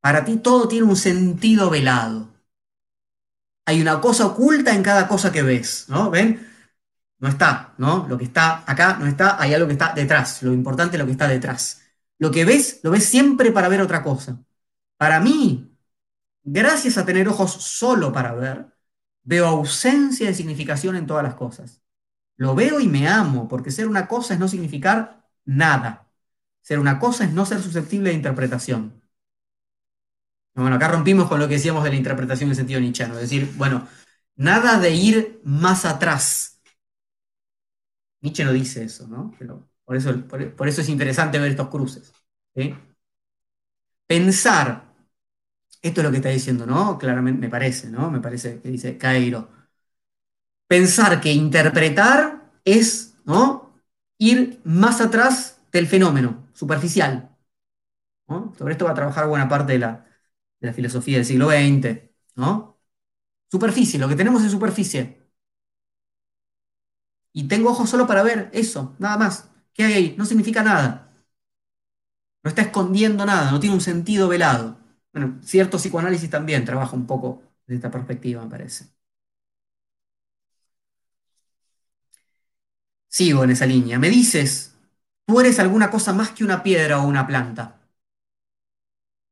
S1: Para ti todo tiene un sentido velado Hay una cosa oculta en cada cosa que ves, ¿no? ¿Ven? No está, ¿no? Lo que está acá no está, hay algo que está detrás. Lo importante es lo que está detrás. Lo que ves, lo ves siempre para ver otra cosa. Para mí, gracias a tener ojos solo para ver, veo ausencia de significación en todas las cosas. Lo veo y me amo, porque ser una cosa es no significar nada. Ser una cosa es no ser susceptible de interpretación. Bueno, acá rompimos con lo que decíamos de la interpretación en sentido nichano, es decir, bueno, nada de ir más atrás. Nietzsche no dice eso, ¿no? Por eso, por, eso es interesante ver estos cruces. Pensar, esto es lo que está diciendo, ¿no? Claramente me parece, ¿no? Me parece que dice Cairo. Pensar que interpretar es, ¿no? Ir más atrás del fenómeno superficial. Sobre esto va a trabajar buena parte de la, de la filosofía del siglo XX, ¿no? Superficie, lo que tenemos es superficie. Y tengo ojos solo para ver eso, nada más. ¿Qué hay ahí? No significa nada. No está escondiendo nada, no tiene un sentido velado. Bueno, cierto psicoanálisis también trabaja un poco desde esta perspectiva, me parece. Sigo en esa línea. Me dices, tú eres alguna cosa más que una piedra o una planta.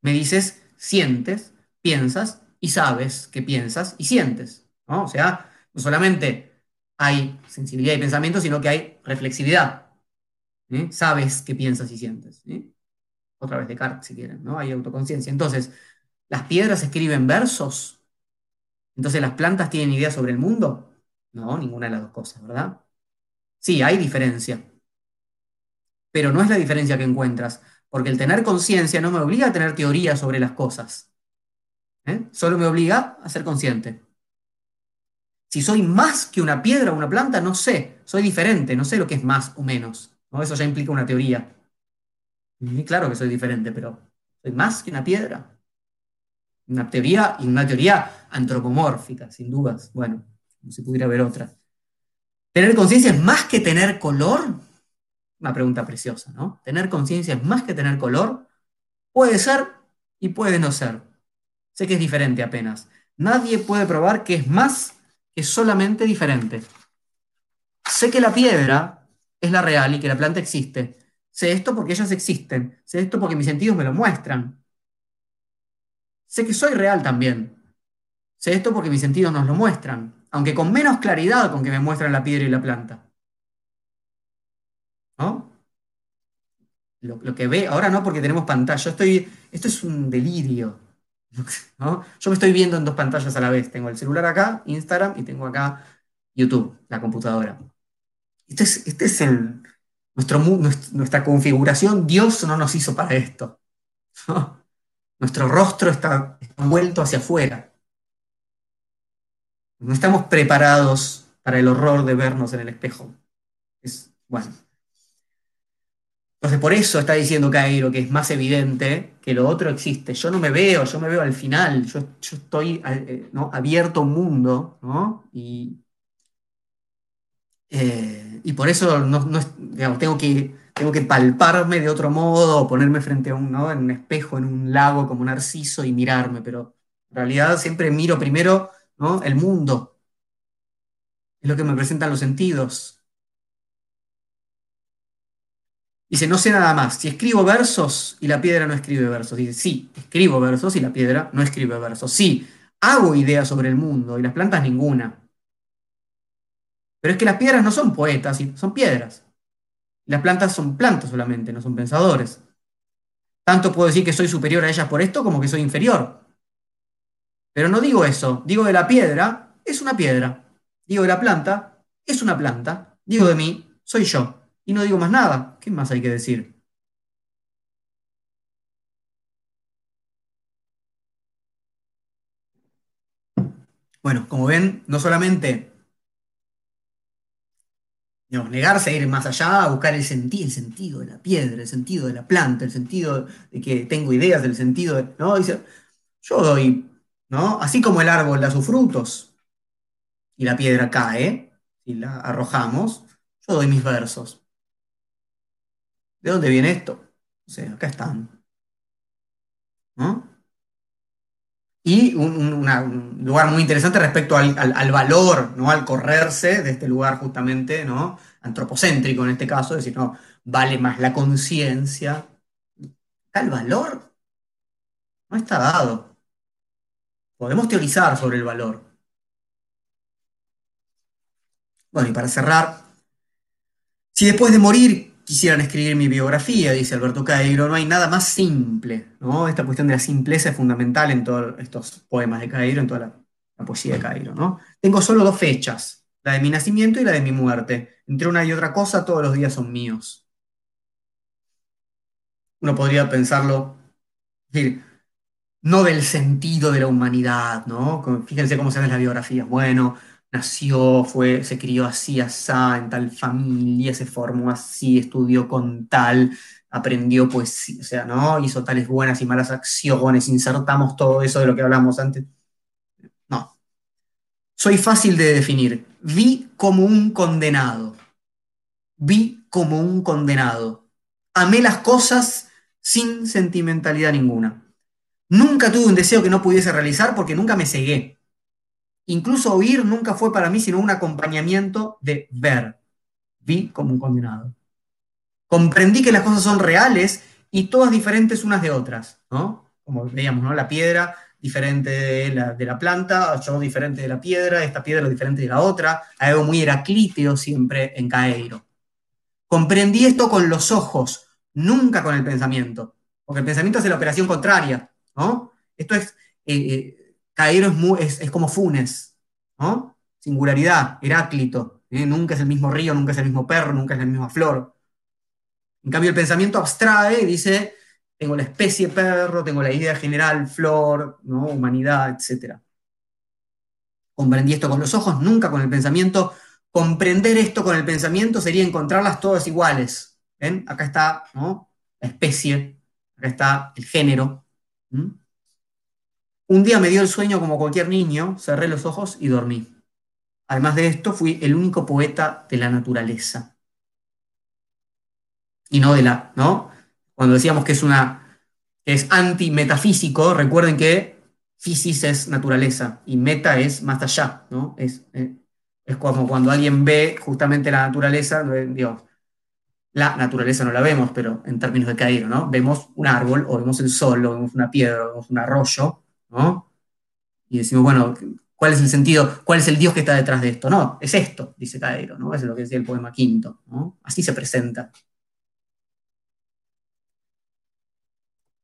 S1: Me dices, sientes, piensas y sabes que piensas y sientes. ¿no? O sea, no solamente hay sensibilidad y pensamiento, sino que hay reflexividad. Sabes que piensas y sientes. Otra vez Descartes, si quieren, ¿no? Hay autoconciencia. Entonces, ¿las piedras escriben versos? Entonces, ¿las plantas tienen ideas sobre el mundo? No, ninguna de las dos cosas, ¿verdad? Sí, hay diferencia. Pero no es la diferencia que encuentras. Porque el tener conciencia no me obliga a tener teoría sobre las cosas. ¿eh? Solo me obliga a ser consciente. Si soy más que una piedra o una planta, no sé. Soy diferente, no sé lo que es más o menos. ¿no? Eso ya implica una teoría. Claro que soy diferente, pero soy más que una piedra. Una teoría y una teoría antropomórfica, sin dudas. Bueno, como si pudiera haber otra. ¿Tener conciencia es más que tener color? Una pregunta preciosa, ¿no? ¿Tener conciencia es más que tener color? Puede ser y puede no ser. Sé que es diferente apenas. Nadie puede probar que es más que solamente diferente. Sé que la piedra es la real y que la planta existe. Sé esto porque ellas existen. Sé esto porque mis sentidos me lo muestran. Sé que soy real también. Sé esto porque mis sentidos nos lo muestran, aunque con menos claridad con que me muestran la piedra y la planta. ¿No? Lo, que ve, ahora no porque tenemos pantalla, estoy, esto es un delirio, Yo me estoy viendo en dos pantallas a la vez, tengo el celular acá, Instagram, y tengo acá YouTube, la computadora. Este es, este es el, nuestro, nuestra configuración, Dios no nos hizo para esto. Nuestro rostro está, está vuelto hacia afuera. No estamos preparados para el horror de vernos en el espejo. Es, bueno, entonces, por eso está diciendo Cairo que es más evidente que lo otro existe. Yo no me veo, yo me veo al final, yo, estoy eh, abierto a un mundo, ¿no? Y, eh, y por eso no, tengo, que, tengo que palparme de otro modo, ponerme frente a un, ¿no? en un espejo, en un lago como Narciso y mirarme, pero en realidad siempre miro primero ¿no? el mundo. Es lo que me presentan los sentidos. Dice, no sé nada más. Si escribo versos y la piedra no escribe versos. Dice, sí, escribo versos y la piedra no escribe versos. Sí, hago ideas sobre el mundo y las plantas ninguna. Pero es que las piedras no son poetas, son piedras. Las plantas son plantas solamente, no son pensadores. Tanto puedo decir que soy superior a ellas por esto como que soy inferior. Pero no digo eso. Digo de la piedra, es una piedra. Digo de la planta, es una planta. Digo de mí, soy yo. Y no digo más nada. ¿Qué más hay que decir? Bueno, como ven, no solamente negarse a ir más allá, a buscar el, sentido, el sentido de la piedra, el sentido de la planta, el sentido de que tengo ideas del sentido de, ¿no? Dice, yo doy, ¿no? Así como el árbol da sus frutos y la piedra cae y la arrojamos, yo doy mis versos. ¿De dónde viene esto? O sea, acá están. ¿No? y un, lugar muy interesante respecto al, valor, ¿no? al correrse de este lugar justamente ¿no? antropocéntrico en este caso, es decir, no, vale más la conciencia. El valor no está dado. Podemos teorizar sobre el valor. Bueno, y para cerrar, si después de morir quisieran escribir mi biografía, dice Alberto Cairo, no hay nada más simple, ¿no? Esta cuestión de la simpleza es fundamental en todos estos poemas de Cairo, en toda la, poesía de Cairo, ¿no? Tengo solo dos fechas, la de mi nacimiento y la de mi muerte. Entre una y otra cosa, todos los días son míos. Uno podría pensarlo, decir, no del sentido de la humanidad, ¿no? Fíjense cómo se ven las biografías. Bueno, nació, fue, se crió así, así, en tal familia, se formó así, estudió con tal, aprendió poesía, o sea, ¿no? Hizo tales buenas y malas acciones, insertamos todo eso de lo que hablamos antes. No. Soy fácil de definir. Vi como un condenado. Vi como un condenado. Amé las cosas sin sentimentalidad ninguna. Nunca tuve un deseo que no pudiese realizar porque nunca me cegué. Incluso oír nunca fue para mí sino un acompañamiento de ver. Vi como un condenado. Comprendí que las cosas son reales y todas diferentes unas de otras, ¿no? Como veíamos, ¿no? La piedra diferente de la, planta, yo diferente de la piedra, esta piedra diferente de la otra, algo muy heraclíteo siempre en Caeiro. Comprendí esto con los ojos, nunca con el pensamiento, porque el pensamiento hace la operación contraria, ¿no? Esto es, eh, eh, Cairo es, como Funes, ¿no? Singularidad, Heráclito. ¿eh? Nunca es el mismo río, nunca es el mismo perro, nunca es la misma flor. En cambio, el pensamiento abstrae y dice, tengo la especie perro, tengo la idea general flor, ¿no? humanidad, etc. Comprendí esto con los ojos, nunca con el pensamiento. Comprender esto con el pensamiento sería encontrarlas todas iguales. ¿Ven? Acá está ¿no? la especie, acá está el género. Un día me dio el sueño como cualquier niño, cerré los ojos y dormí. Además de esto, fui el único poeta de la naturaleza. Y no de la, ¿no? Cuando decíamos que es una, que es antimetafísico, recuerden que fisis es naturaleza y meta es más allá, ¿no? Es, eh, es como cuando alguien ve justamente la naturaleza, Dios, la naturaleza no la vemos, pero en términos de caer, ¿no? Vemos un árbol, o vemos el sol, o vemos una piedra, o vemos un arroyo, ¿no? Y decimos, bueno, ¿cuál es el sentido? ¿Cuál es el Dios que está detrás de esto? No, es esto, dice Caero, ¿no? Es lo que decía el poema quinto, ¿no? Así se presenta.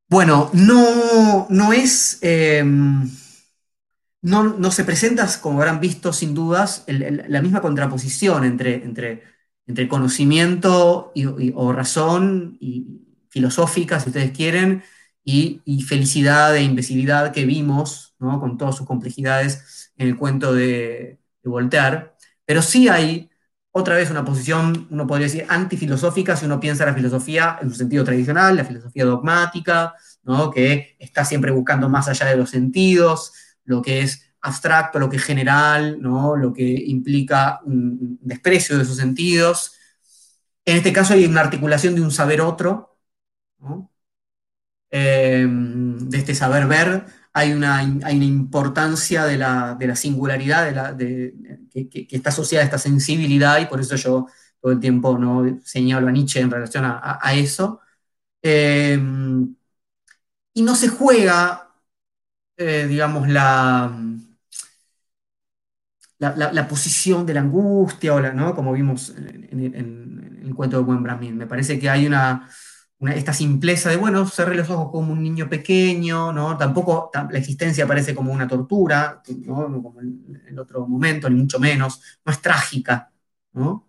S1: Bueno, no, no es... Em, no, se presenta, como habrán visto sin dudas, la misma contraposición entre, entre, entre conocimiento o razón y filosófica, si ustedes quieren, y, felicidad e imbecilidad que vimos, ¿no? con todas sus complejidades en el cuento de, Voltaire, pero sí hay otra vez una posición, uno podría decir, antifilosófica si uno piensa la filosofía en su sentido tradicional, la filosofía dogmática, ¿no? que está siempre buscando más allá de los sentidos, lo que es abstracto, lo que es general, ¿no? lo que implica un desprecio de sus sentidos. En este caso hay una articulación de un saber otro. Em, de este saber ver, hay una, hay una importancia de la, de la singularidad de la, que, está asociada a esta sensibilidad y por eso yo todo el tiempo ¿no? señalo a Nietzsche en relación a, eso. Em, y no se juega, eh, digamos, la, la, la, posición de la angustia, o la, ¿no? como vimos en, el cuento de Buen Brahmin. Me parece que hay una, esta simpleza de, bueno, cerré los ojos como un niño pequeño, ¿no? Tampoco la existencia parece como una tortura, ¿no? Como en el otro momento, ni mucho menos, no es trágica, ¿no?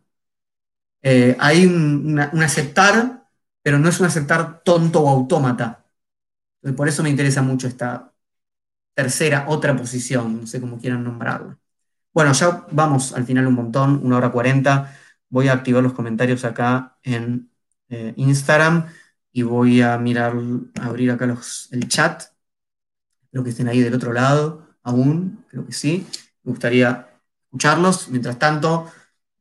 S1: Eh, hay un, aceptar, pero no es un aceptar tonto o autómata. por eso me interesa mucho esta tercera, otra posición, no sé cómo quieran nombrarla. Bueno, ya vamos al final un montón, una hora cuarenta. Voy a activar los comentarios acá en eh, Instagram y voy a mirar, abrir acá los, el chat. Espero que estén ahí del otro lado aún, creo que sí. Me gustaría escucharlos. Mientras tanto,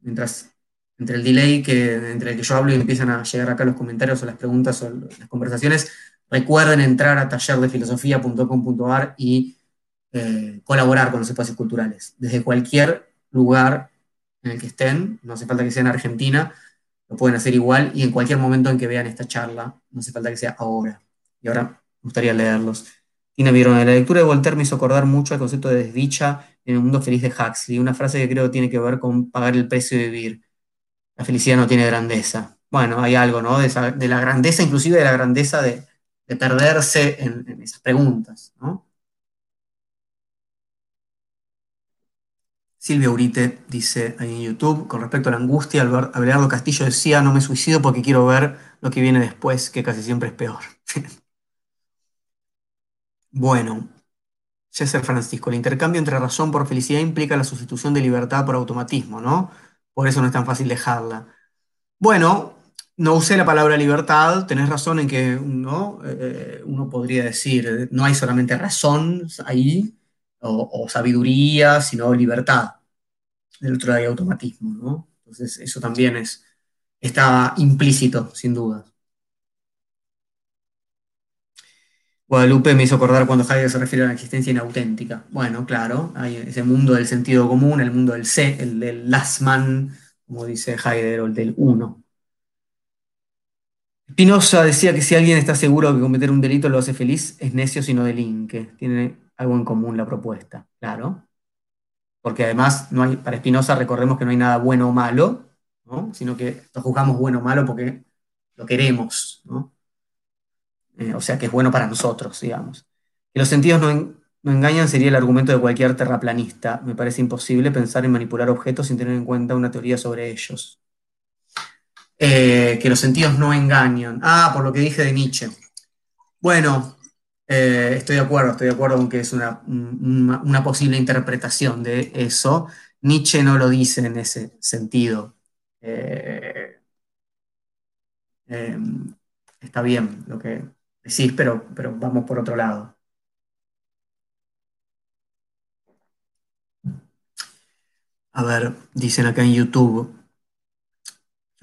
S1: mientras entre el delay que, entre el que yo hablo y empiezan a llegar acá los comentarios o las preguntas o las conversaciones, recuerden entrar a tallerdefilosofía.com.ar y eh, colaborar con los espacios culturales, desde cualquier lugar en el que estén, no hace falta que sea en Argentina, lo pueden hacer igual y en cualquier momento en que vean esta charla, no hace falta que sea ahora. Y ahora me gustaría leerlos. Tina vieron, la lectura de Voltaire me hizo acordar mucho al concepto de desdicha en el mundo feliz de Huxley, una frase que creo tiene que ver con pagar el precio de vivir. La felicidad no tiene grandeza. Bueno, hay algo, ¿no? De, la grandeza, inclusive de la grandeza de, perderse en, en, esas preguntas, ¿no? Silvia Urite dice ahí en YouTube, con respecto a la angustia, Abelardo Castillo decía, no me suicido porque quiero ver lo que viene después, que casi siempre es peor. bueno, César Francisco, el intercambio entre razón por felicidad implica la sustitución de libertad por automatismo, ¿no? Por eso no es tan fácil dejarla. Bueno, no usé la palabra libertad, tenés razón en que ¿no? Eh, uno podría decir, no hay solamente razón ahí, o, sabiduría, sino libertad. Del otro lado hay automatismo, ¿no? Entonces eso también es, está implícito, sin duda. Guadalupe me hizo acordar cuando Heidegger se refiere a la existencia inauténtica. Bueno, claro, hay ese mundo del sentido común, el mundo del sé, el del Lasman, como dice Heidegger, o el del uno. Spinoza decía que si alguien está seguro de que cometer un delito lo hace feliz, es necio sino delinque. Tiene algo en común la propuesta, claro. Porque además, no hay, para Spinoza recordemos que no hay nada bueno o malo, sino que lo juzgamos bueno o malo porque lo queremos, eh, o sea que es bueno para nosotros, digamos. Que los sentidos no, no engañan sería el argumento de cualquier terraplanista. Me parece imposible pensar en manipular objetos sin tener en cuenta una teoría sobre ellos. Eh, que los sentidos no engañan. Ah, por lo que dije de Nietzsche. Bueno, eh, estoy de acuerdo, estoy de acuerdo con que es una, posible interpretación de eso. Nietzsche no lo dice en ese sentido. Eh, está bien lo que decís, pero, pero vamos por otro lado. A ver, dicen acá en YouTube.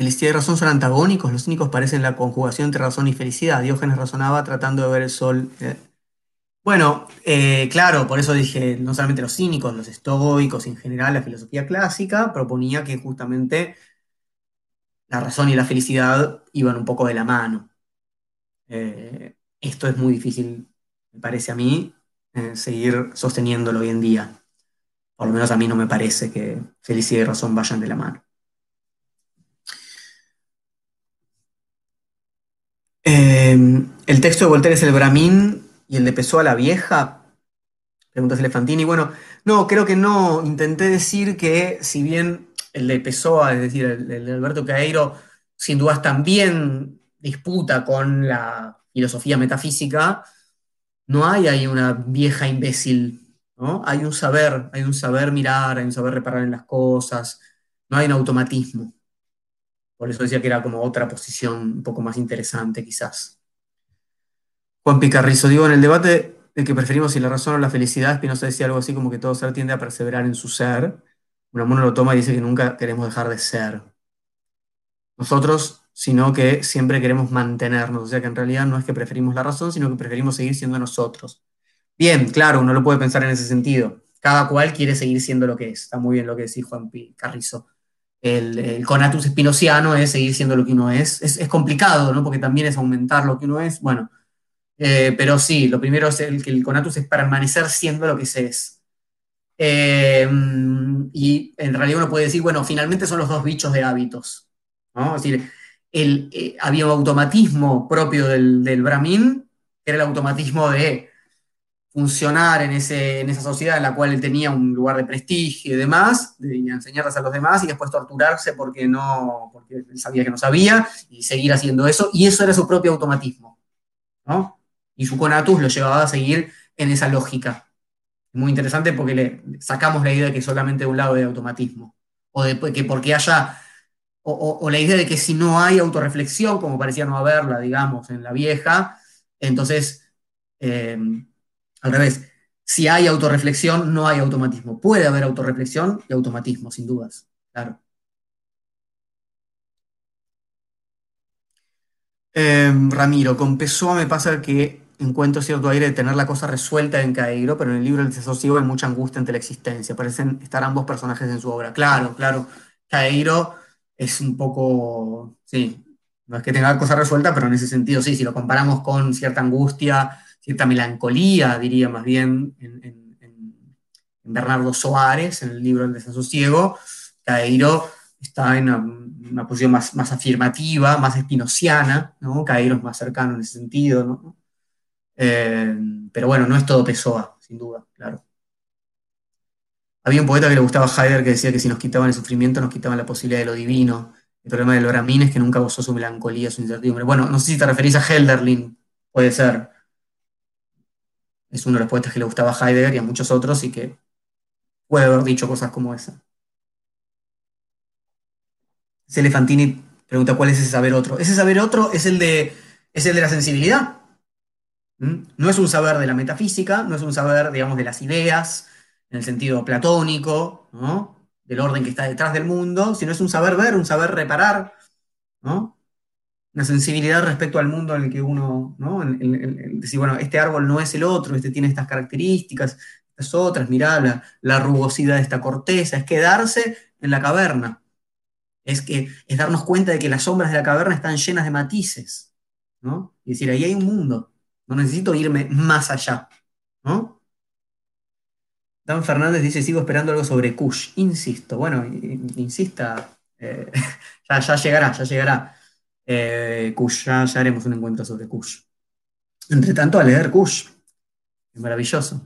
S1: Felicidad y razón son antagónicos, los cínicos parecen la conjugación entre razón y felicidad. Diógenes razonaba tratando de ver el sol. Eh. Bueno, eh, claro, por eso dije, no solamente los cínicos, los estoicos, en general la filosofía clásica proponía que justamente la razón y la felicidad iban un poco de la mano. Eh, esto es muy difícil, me parece a mí, seguir sosteniéndolo hoy en día. Por lo menos a mí no me parece que felicidad y razón vayan de la mano. Em, el texto de Voltaire es el Brahmin y el de Pessoa la vieja. Preguntas Elefantini. Bueno, no, creo que no. Intenté decir que si bien el de Pessoa, es decir, el, de Alberto Caeiro, sin dudas también disputa con la filosofía metafísica, no hay ahí una vieja imbécil, ¿no? Hay un saber, hay un saber mirar, hay un saber reparar en las cosas, no hay un automatismo. Por eso decía que era como otra posición un poco más interesante, quizás. Juan Picarrizo, digo, en el debate de que preferimos si la razón o la felicidad, Spinoza decía algo así como que todo ser tiende a perseverar en su ser. Unamuno lo toma y dice que nunca queremos dejar de ser. Nosotros, sino que siempre queremos mantenernos. O sea que en realidad no es que preferimos la razón, sino que preferimos seguir siendo nosotros. Bien, claro, uno lo puede pensar en ese sentido. Cada cual quiere seguir siendo lo que es. Está muy bien lo que decía Juan P. Carrizo el, conatus espinociano es seguir siendo lo que uno es. es. complicado, ¿no? Porque también es aumentar lo que uno es. Bueno, eh, pero sí, lo primero es el, que el conatus es permanecer siendo lo que se es. Eh, y en realidad uno puede decir, bueno, finalmente son los dos bichos de hábitos. ¿no? Es decir, el, eh, había un automatismo propio del, del Brahmin, que era el automatismo de funcionar en, ese, en esa sociedad en la cual él tenía un lugar de prestigio y demás, de enseñarles a los demás y después torturarse porque no, porque él sabía que no sabía y seguir haciendo eso, y eso era su propio automatismo, ¿no? Y su conatus lo llevaba a seguir en esa lógica. Muy interesante porque le sacamos la idea de que solamente de un lado de automatismo, o de que porque haya, o, la idea de que si no hay autorreflexión, como parecía no haberla, digamos, en la vieja, entonces... Eh, al revés, si hay autorreflexión, no hay automatismo. Puede haber autorreflexión y automatismo, sin dudas. Claro. Em, Ramiro, con Pessoa me pasa que encuentro cierto aire de tener la cosa resuelta en Cairo, pero en el libro El desasosiego hay mucha angustia ante la existencia. Parecen estar ambos personajes en su obra. Claro, claro. Cairo es un poco, sí, no es que tenga la cosa resuelta, pero en ese sentido sí, si lo comparamos con cierta angustia, cierta melancolía, diría más bien, en, Bernardo Soares, en el libro El desasosiego, Cairo está en una, posición más, más, afirmativa, más espinociana, ¿no? Cairo es más cercano en ese sentido, ¿no? Eh, pero bueno, no es todo Pessoa, sin duda, claro. Había un poeta que le gustaba Heidegger que decía que si nos quitaban el sufrimiento, nos quitaban la posibilidad de lo divino. El problema del Bramín es que nunca gozó su melancolía, su incertidumbre. Bueno, no sé si te referís a Helderlin, puede ser. Es los poetas que le gustaba a Heidegger y a muchos otros y que puede haber dicho cosas como esa. Celefantini pregunta cuál es ese saber otro. Ese saber otro es el de, es el de la sensibilidad. ¿Mm? No es un saber de la metafísica, no es un saber, digamos, de las ideas, en el sentido platónico, del orden que está detrás del mundo, sino es un saber ver, un saber reparar, una sensibilidad respecto al mundo en el que uno, ¿no? decir, bueno, este árbol no es el otro, este tiene estas características, estas otras, mirá la, rugosidad de esta corteza, es quedarse en la caverna, es, que, es darnos cuenta de que las sombras de la caverna están llenas de matices, ¿no? Y decir, ahí hay un mundo, no necesito irme más allá, ¿no? Dan Fernández dice, sigo esperando algo sobre Kush. Insisto, bueno, insista, eh, ya, llegará, ya llegará. Eh, Kush, ya, haremos un encuentro sobre Kush. Entre tanto, a leer Kush. Es maravilloso.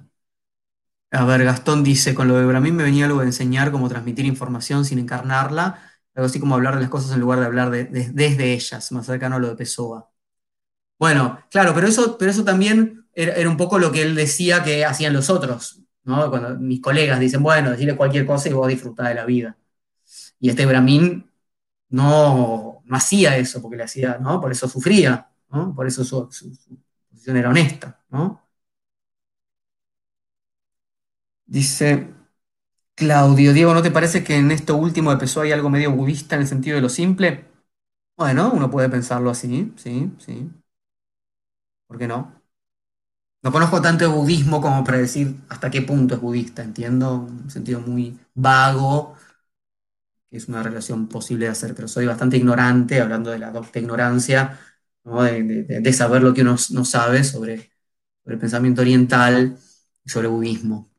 S1: A ver, Gastón dice, con lo de Bramín me venía algo de enseñar cómo transmitir información sin encarnarla, algo así como hablar de las cosas en lugar de hablar desde ellas, más cercano a lo de Pessoa. Bueno, claro, pero eso, pero eso también era, un poco lo que él decía que hacían los otros, ¿no? Mis colegas dicen, bueno, decirle cualquier cosa y vos disfrutás de la vida. Y este Bramín no, no hacía eso, porque le hacía, ¿no? Por eso sufría, ¿no? Por eso su, posición era honesta, ¿no? Dice Claudio, Diego, ¿no te parece que en esto último de hay algo medio budista en el sentido de lo simple? Bueno, uno puede pensarlo así, sí, sí. ¿Por qué no? No conozco tanto el budismo como para decir hasta qué punto es budista. Entiendo un sentido muy vago, que es una relación posible de hacer, pero soy bastante ignorante, hablando de la docta ignorancia, de, saber lo que uno no sabe sobre, el pensamiento oriental y sobre el budismo.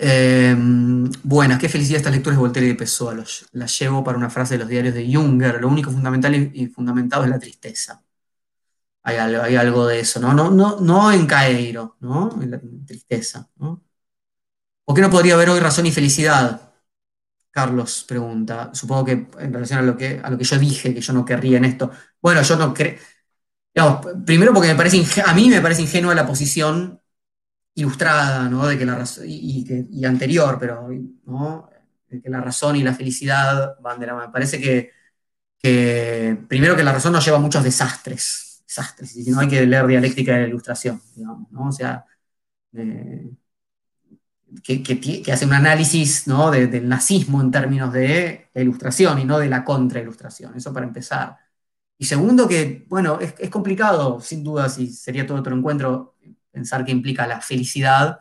S1: Em, buenas, qué felicidad estas lecturas de Voltaire y de Pessoa. las llevo para una frase de los diarios de Junger. Lo único fundamental y fundamentado es la tristeza hay algo, de eso, ¿no? No, no, no en Cairo, ¿no? En la tristeza, ¿no? ¿Por qué no podría haber hoy razón y felicidad? Carlos pregunta. Supongo que en relación a lo que, a lo que yo dije, que yo no querría en esto. Bueno, yo no creo. primero porque me parece a mí me parece ingenua la posición ilustrada, ¿no? De que la razón, y, anterior, pero ¿no? de que la razón y la felicidad van de la mano. Me parece que, primero que la razón nos lleva a muchos desastres, desastres, si no hay que leer dialéctica de la ilustración, digamos, ¿no? O sea, que, hace un análisis ¿no? del nazismo en términos de ilustración y no de la contrailustración, eso para empezar. Y segundo, que, bueno, es, complicado, sin duda, si sería todo otro encuentro, pensar que implica la felicidad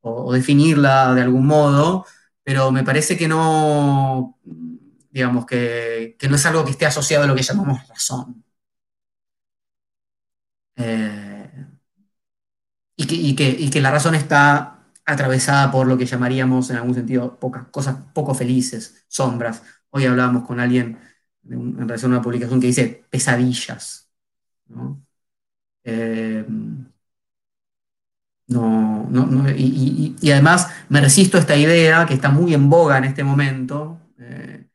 S1: o, definirla de algún modo, pero me parece que no, digamos, que, que, no es algo que esté asociado a lo que llamamos razón. Eh, y, que, la razón está atravesada por lo que llamaríamos en algún sentido pocas cosas poco felices, sombras. Hoy hablábamos con alguien en relación a una publicación que dice pesadillas. ¿no? Eh, y, además me resisto a esta idea que está muy en boga en este momento, eh,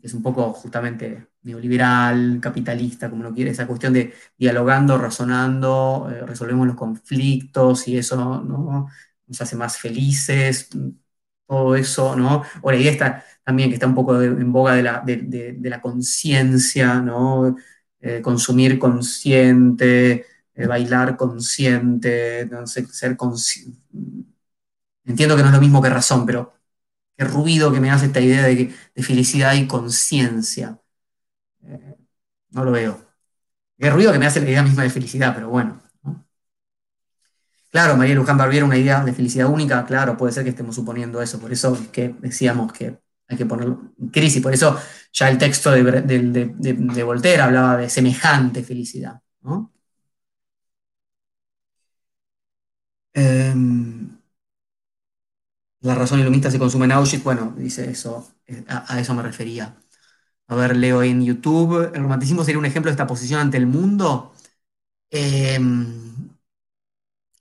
S1: que es un poco justamente neoliberal, capitalista, como uno quiere, esa cuestión de dialogando, razonando, eh, resolvemos los conflictos y eso ¿no? Nos hace más felices, todo eso, ¿no? O la idea está también que está un poco en boga de la, conciencia, ¿no? Eh, consumir consciente, eh, bailar consciente, ser consciente. Entiendo que no es lo mismo que razón, pero qué ruido que me hace esta idea de, de felicidad y conciencia no lo veo. Qué ruido que me hace la idea misma de felicidad, pero bueno. Claro, María Luján Barbier, una idea de felicidad única, claro, puede ser que estemos suponiendo eso, por eso es que decíamos que hay que ponerlo en crisis, por eso ya el texto de, Voltaire hablaba de semejante felicidad. Em, la razón iluminista se consume en Auschwitz, bueno, dice eso, a, eso me refería. A ver, leo en YouTube, ¿el romanticismo sería un ejemplo de esta posición ante el mundo? Em,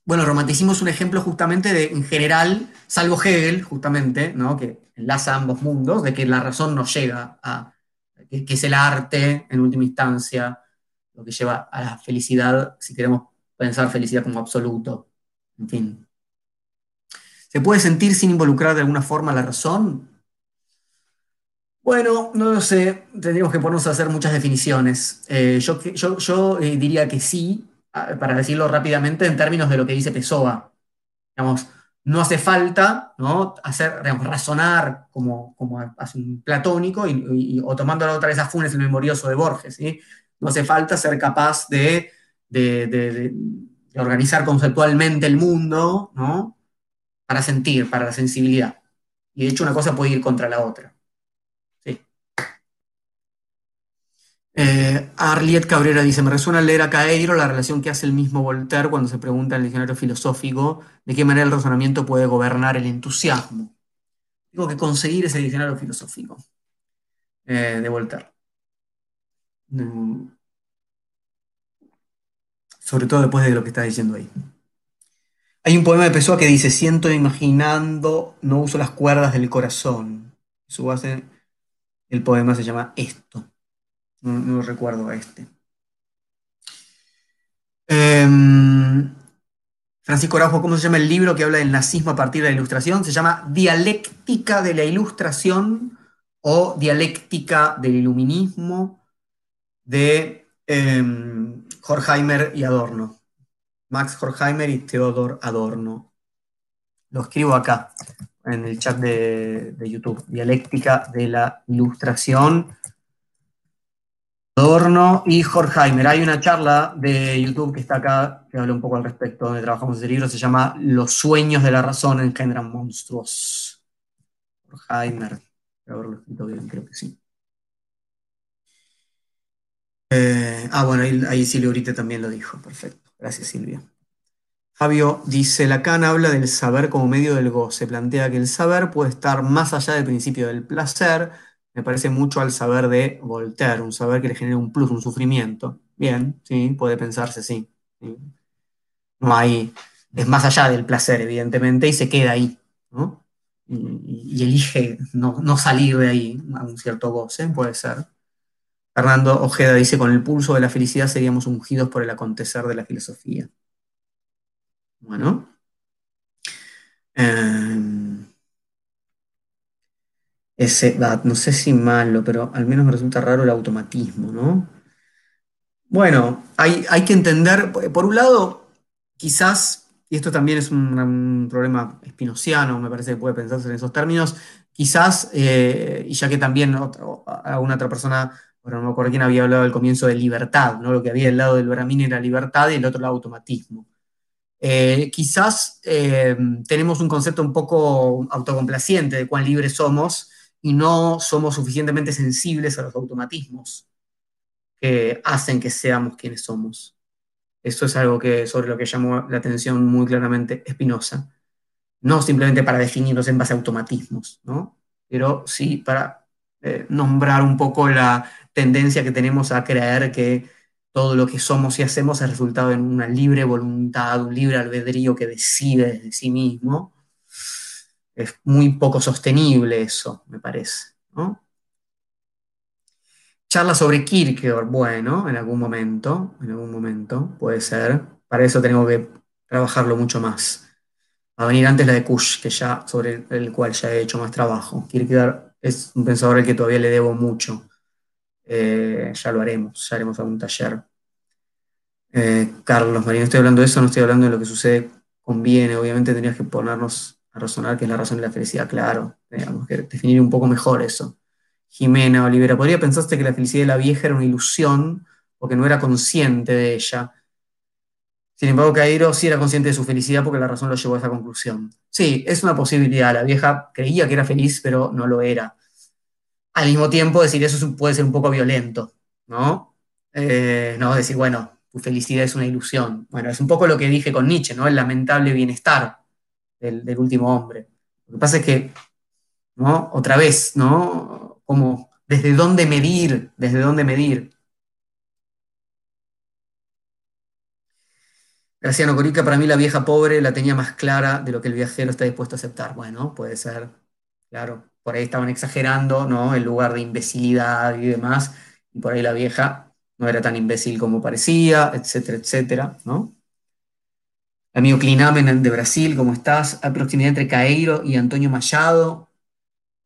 S1: bueno, el romanticismo es un ejemplo justamente de, en general, salvo Hegel, justamente, ¿no? que enlaza ambos mundos, de que la razón no llega a, que, es el arte, en última instancia, lo que lleva a la felicidad, si queremos pensar felicidad como absoluto. En fin. ¿Se puede sentir sin involucrar de alguna forma la razón? Bueno, no lo sé, tendríamos que ponernos a hacer muchas definiciones. Eh, yo, yo, eh, diría que sí, para decirlo rápidamente, en términos de lo que dice Pessoa. Digamos, no hace falta ¿no? hacer, razonar como, como hace un platónico y, o tomando otra vez a Funes el memorioso de Borges. ¿sí? No hace falta ser capaz de, de, organizar conceptualmente el mundo ¿no? para sentir, para la sensibilidad. Y de hecho una cosa puede ir contra la otra. Eh, Arliet Cabrera dice, me resuena leer a Caeiro la relación que hace el mismo Voltaire cuando se pregunta en el diccionario filosófico de qué manera el razonamiento puede gobernar el entusiasmo. Tengo que conseguir ese diccionario filosófico eh, de Voltaire. Mm. Sobre todo después de lo que está diciendo ahí. Hay un poema de Pessoa que dice, siento imaginando, no uso las cuerdas del corazón. Su base, el poema se llama Esto. No, recuerdo a este. Em, Francisco Araujo, ¿cómo se llama el libro que habla del nazismo a partir de la ilustración? Se llama Dialéctica de la Ilustración o Dialéctica del Iluminismo de eh, Horkheimer y Adorno. Max Horkheimer y Theodor Adorno. Lo escribo acá, en el chat de, de YouTube. Dialéctica de la Ilustración Adorno y Horkheimer. Hay una charla de YouTube que está acá, que habla un poco al respecto, donde trabajamos ese libro, se llama Los sueños de la razón engendran monstruos. Horkheimer, haberlo escrito bien, creo que sí. Eh, ah, bueno, ahí, ahí Silvia Urite también lo dijo, perfecto. Gracias, Silvia. Fabio dice, Lacan habla del saber como medio del goce, plantea que el saber puede estar más allá del principio del placer, me parece mucho al saber de Voltaire, un saber que le genera un plus, un sufrimiento. Bien, sí, puede pensarse, sí. No hay, es más allá del placer, evidentemente, y se queda ahí, ¿no? Y, elige no, salir de ahí a un cierto goce, puede ser. Fernando Ojeda dice, con el pulso de la felicidad seríamos ungidos por el acontecer de la filosofía. Bueno. Em, ese, no sé si malo, pero al menos me resulta raro el automatismo, ¿no? Bueno, hay, hay que entender, por un lado, quizás, y esto también es un, problema espinociano, me parece que puede pensarse en esos términos, quizás, eh, y ya que también alguna otra persona, bueno, no me acuerdo quién había hablado al comienzo de libertad, ¿no? Lo que había del lado del Brahmin era libertad y el otro lado automatismo. Eh, quizás eh, tenemos un concepto un poco autocomplaciente de cuán libres somos, y no somos suficientemente sensibles a los automatismos que hacen que seamos quienes somos. Eso es algo que, sobre lo que llamó la atención muy claramente Spinoza. No simplemente para definirnos en base a automatismos, ¿no? pero sí para eh, nombrar un poco la tendencia que tenemos a creer que todo lo que somos y hacemos es resultado en una libre voluntad, un libre albedrío que decide desde sí mismo, es muy poco sostenible eso, me parece. Charla sobre Kierkegaard, bueno, en algún momento, en algún momento, puede ser. Para eso tengo que trabajarlo mucho más. Va a venir antes la de Kush, que ya, sobre el cual ya he hecho más trabajo. Kierkegaard es un pensador al que todavía le debo mucho. Eh, ya lo haremos, ya haremos algún taller. Eh, Carlos María, no estoy hablando de eso, no estoy hablando de lo que sucede conviene. Obviamente tendrías que ponernos razonar que es la razón de la felicidad, claro, tenemos que definir un poco mejor eso. Jimena Olivera, ¿podría pensarte que la felicidad de la vieja era una ilusión o que no era consciente de ella? Sin embargo, Cairo sí era consciente de su felicidad porque la razón lo llevó a esa conclusión. Sí, es una posibilidad. La vieja creía que era feliz, pero no lo era. Al mismo tiempo, decir eso puede ser un poco violento, ¿no? Eh, no, decir, bueno, tu felicidad es una ilusión. Bueno, es un poco lo que dije con Nietzsche, ¿no? El lamentable bienestar del, último hombre. Lo que pasa es que, ¿no? Otra vez, ¿no? Como, ¿desde dónde medir? ¿Desde dónde medir? Graciano Corica, para mí la vieja pobre la tenía más clara de lo que el viajero está dispuesto a aceptar. Bueno, puede ser, claro. Por ahí estaban exagerando, ¿no? El lugar de imbecilidad y demás. Y por ahí la vieja no era tan imbécil como parecía, etcétera, etcétera, ¿no? Amigo Clinamen de Brasil, ¿cómo estás? Hay proximidad entre Caeiro y Antonio Machado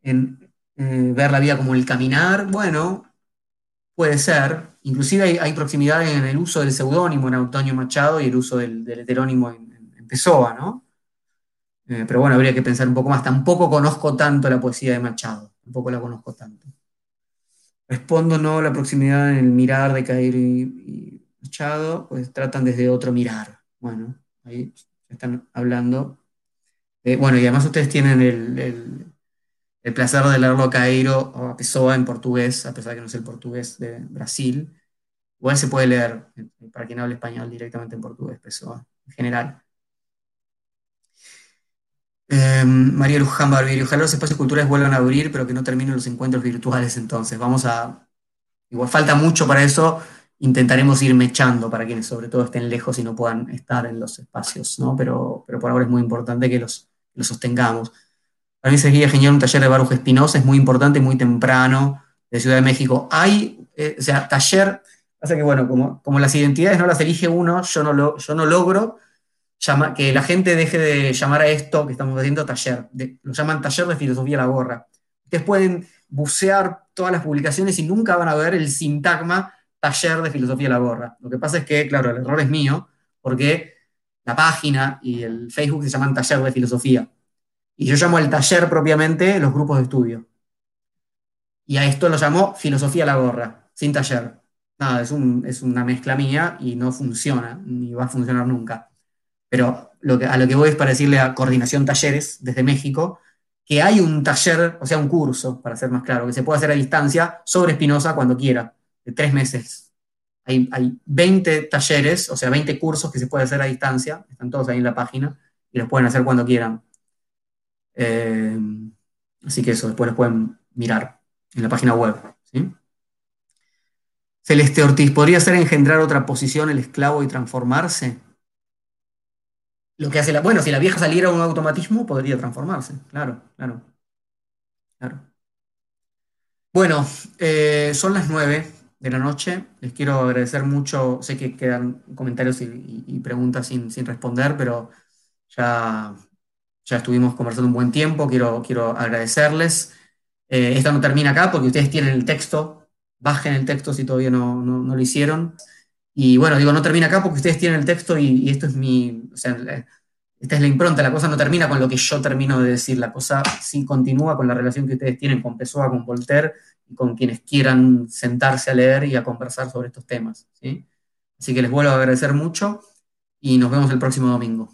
S1: en eh, ver la vida como el caminar. Bueno, puede ser. Inclusive hay, proximidad en el uso del seudónimo en Antonio Machado y el uso del, heterónimo en, Pessoa, ¿no? Eh, pero bueno, habría que pensar un poco más. Tampoco conozco tanto la poesía de Machado, tampoco la conozco tanto. Respondo no, la proximidad en el mirar de Cairo y, Machado, pues tratan desde otro mirar. Bueno, ahí están hablando. bueno, y además ustedes tienen el placer de leerlo a Cairo o a Pessoa en portugués, a pesar de que no es el portugués de Brasil. Igual se puede leer, para quien hable español, directamente en portugués, Pessoa, en general. Eh, María Luján Barbieri, ojalá los espacios culturales vuelvan a abrir, pero que no terminen los encuentros virtuales entonces. Vamos a... Igual falta mucho para eso, intentaremos ir mechando para quienes sobre todo estén lejos y no puedan estar en los espacios, ¿no? Pero, pero por ahora es muy importante que los, los sostengamos. Para mí sería genial un taller de Baruch Espinosa, es muy importante, muy temprano, de Ciudad de México. Hay, eh, o sea, taller, pasa que bueno, como, como las identidades no las elige uno, yo no, lo, yo no logro que la gente deje de llamar a esto que estamos haciendo taller. lo llaman taller de filosofía la gorra. Ustedes pueden bucear todas las publicaciones y nunca van a ver el sintagma taller de filosofía la gorra. Lo que pasa es que, claro, el error es mío, porque la página y el Facebook se llaman taller de filosofía. Y yo llamo al taller propiamente los grupos de estudio. Y a esto lo llamo filosofía a la gorra, sin taller. Nada, es, una mezcla mía y no funciona, ni va a funcionar nunca. Pero a lo que voy es para decirle a Coordinación Talleres desde México que hay un taller, o sea, un curso, para ser más claro, que se puede hacer a distancia sobre Espinosa cuando quiera, de tres meses. Hay, hay 20 talleres, o sea, 20 cursos que se puede hacer a distancia, están todos ahí en la página, y los pueden hacer cuando quieran. Eh, así que eso, después lo pueden mirar en la página web. Celeste Ortiz, ¿podría ser engendrar otra posición el esclavo y transformarse? Lo que hace la. Bueno, si la vieja saliera un automatismo, podría transformarse. Claro, claro. Claro. Bueno, eh, son las nueve de la noche. Les quiero agradecer mucho. Sé que quedan comentarios y, preguntas sin, sin responder, pero ya ya estuvimos conversando un buen tiempo, quiero, quiero agradecerles. Eh, esto no termina acá porque ustedes tienen el texto, bajen el texto si todavía no, no, lo hicieron. Y bueno, digo, no termina acá porque ustedes tienen el texto y, esto es mi, o sea, esta es la impronta, la cosa no termina con lo que yo termino de decir, la cosa sí continúa con la relación que ustedes tienen con Pessoa, con Voltaire y con quienes quieran sentarse a leer y a conversar sobre estos temas. ¿sí? Así que les vuelvo a agradecer mucho y nos vemos el próximo domingo.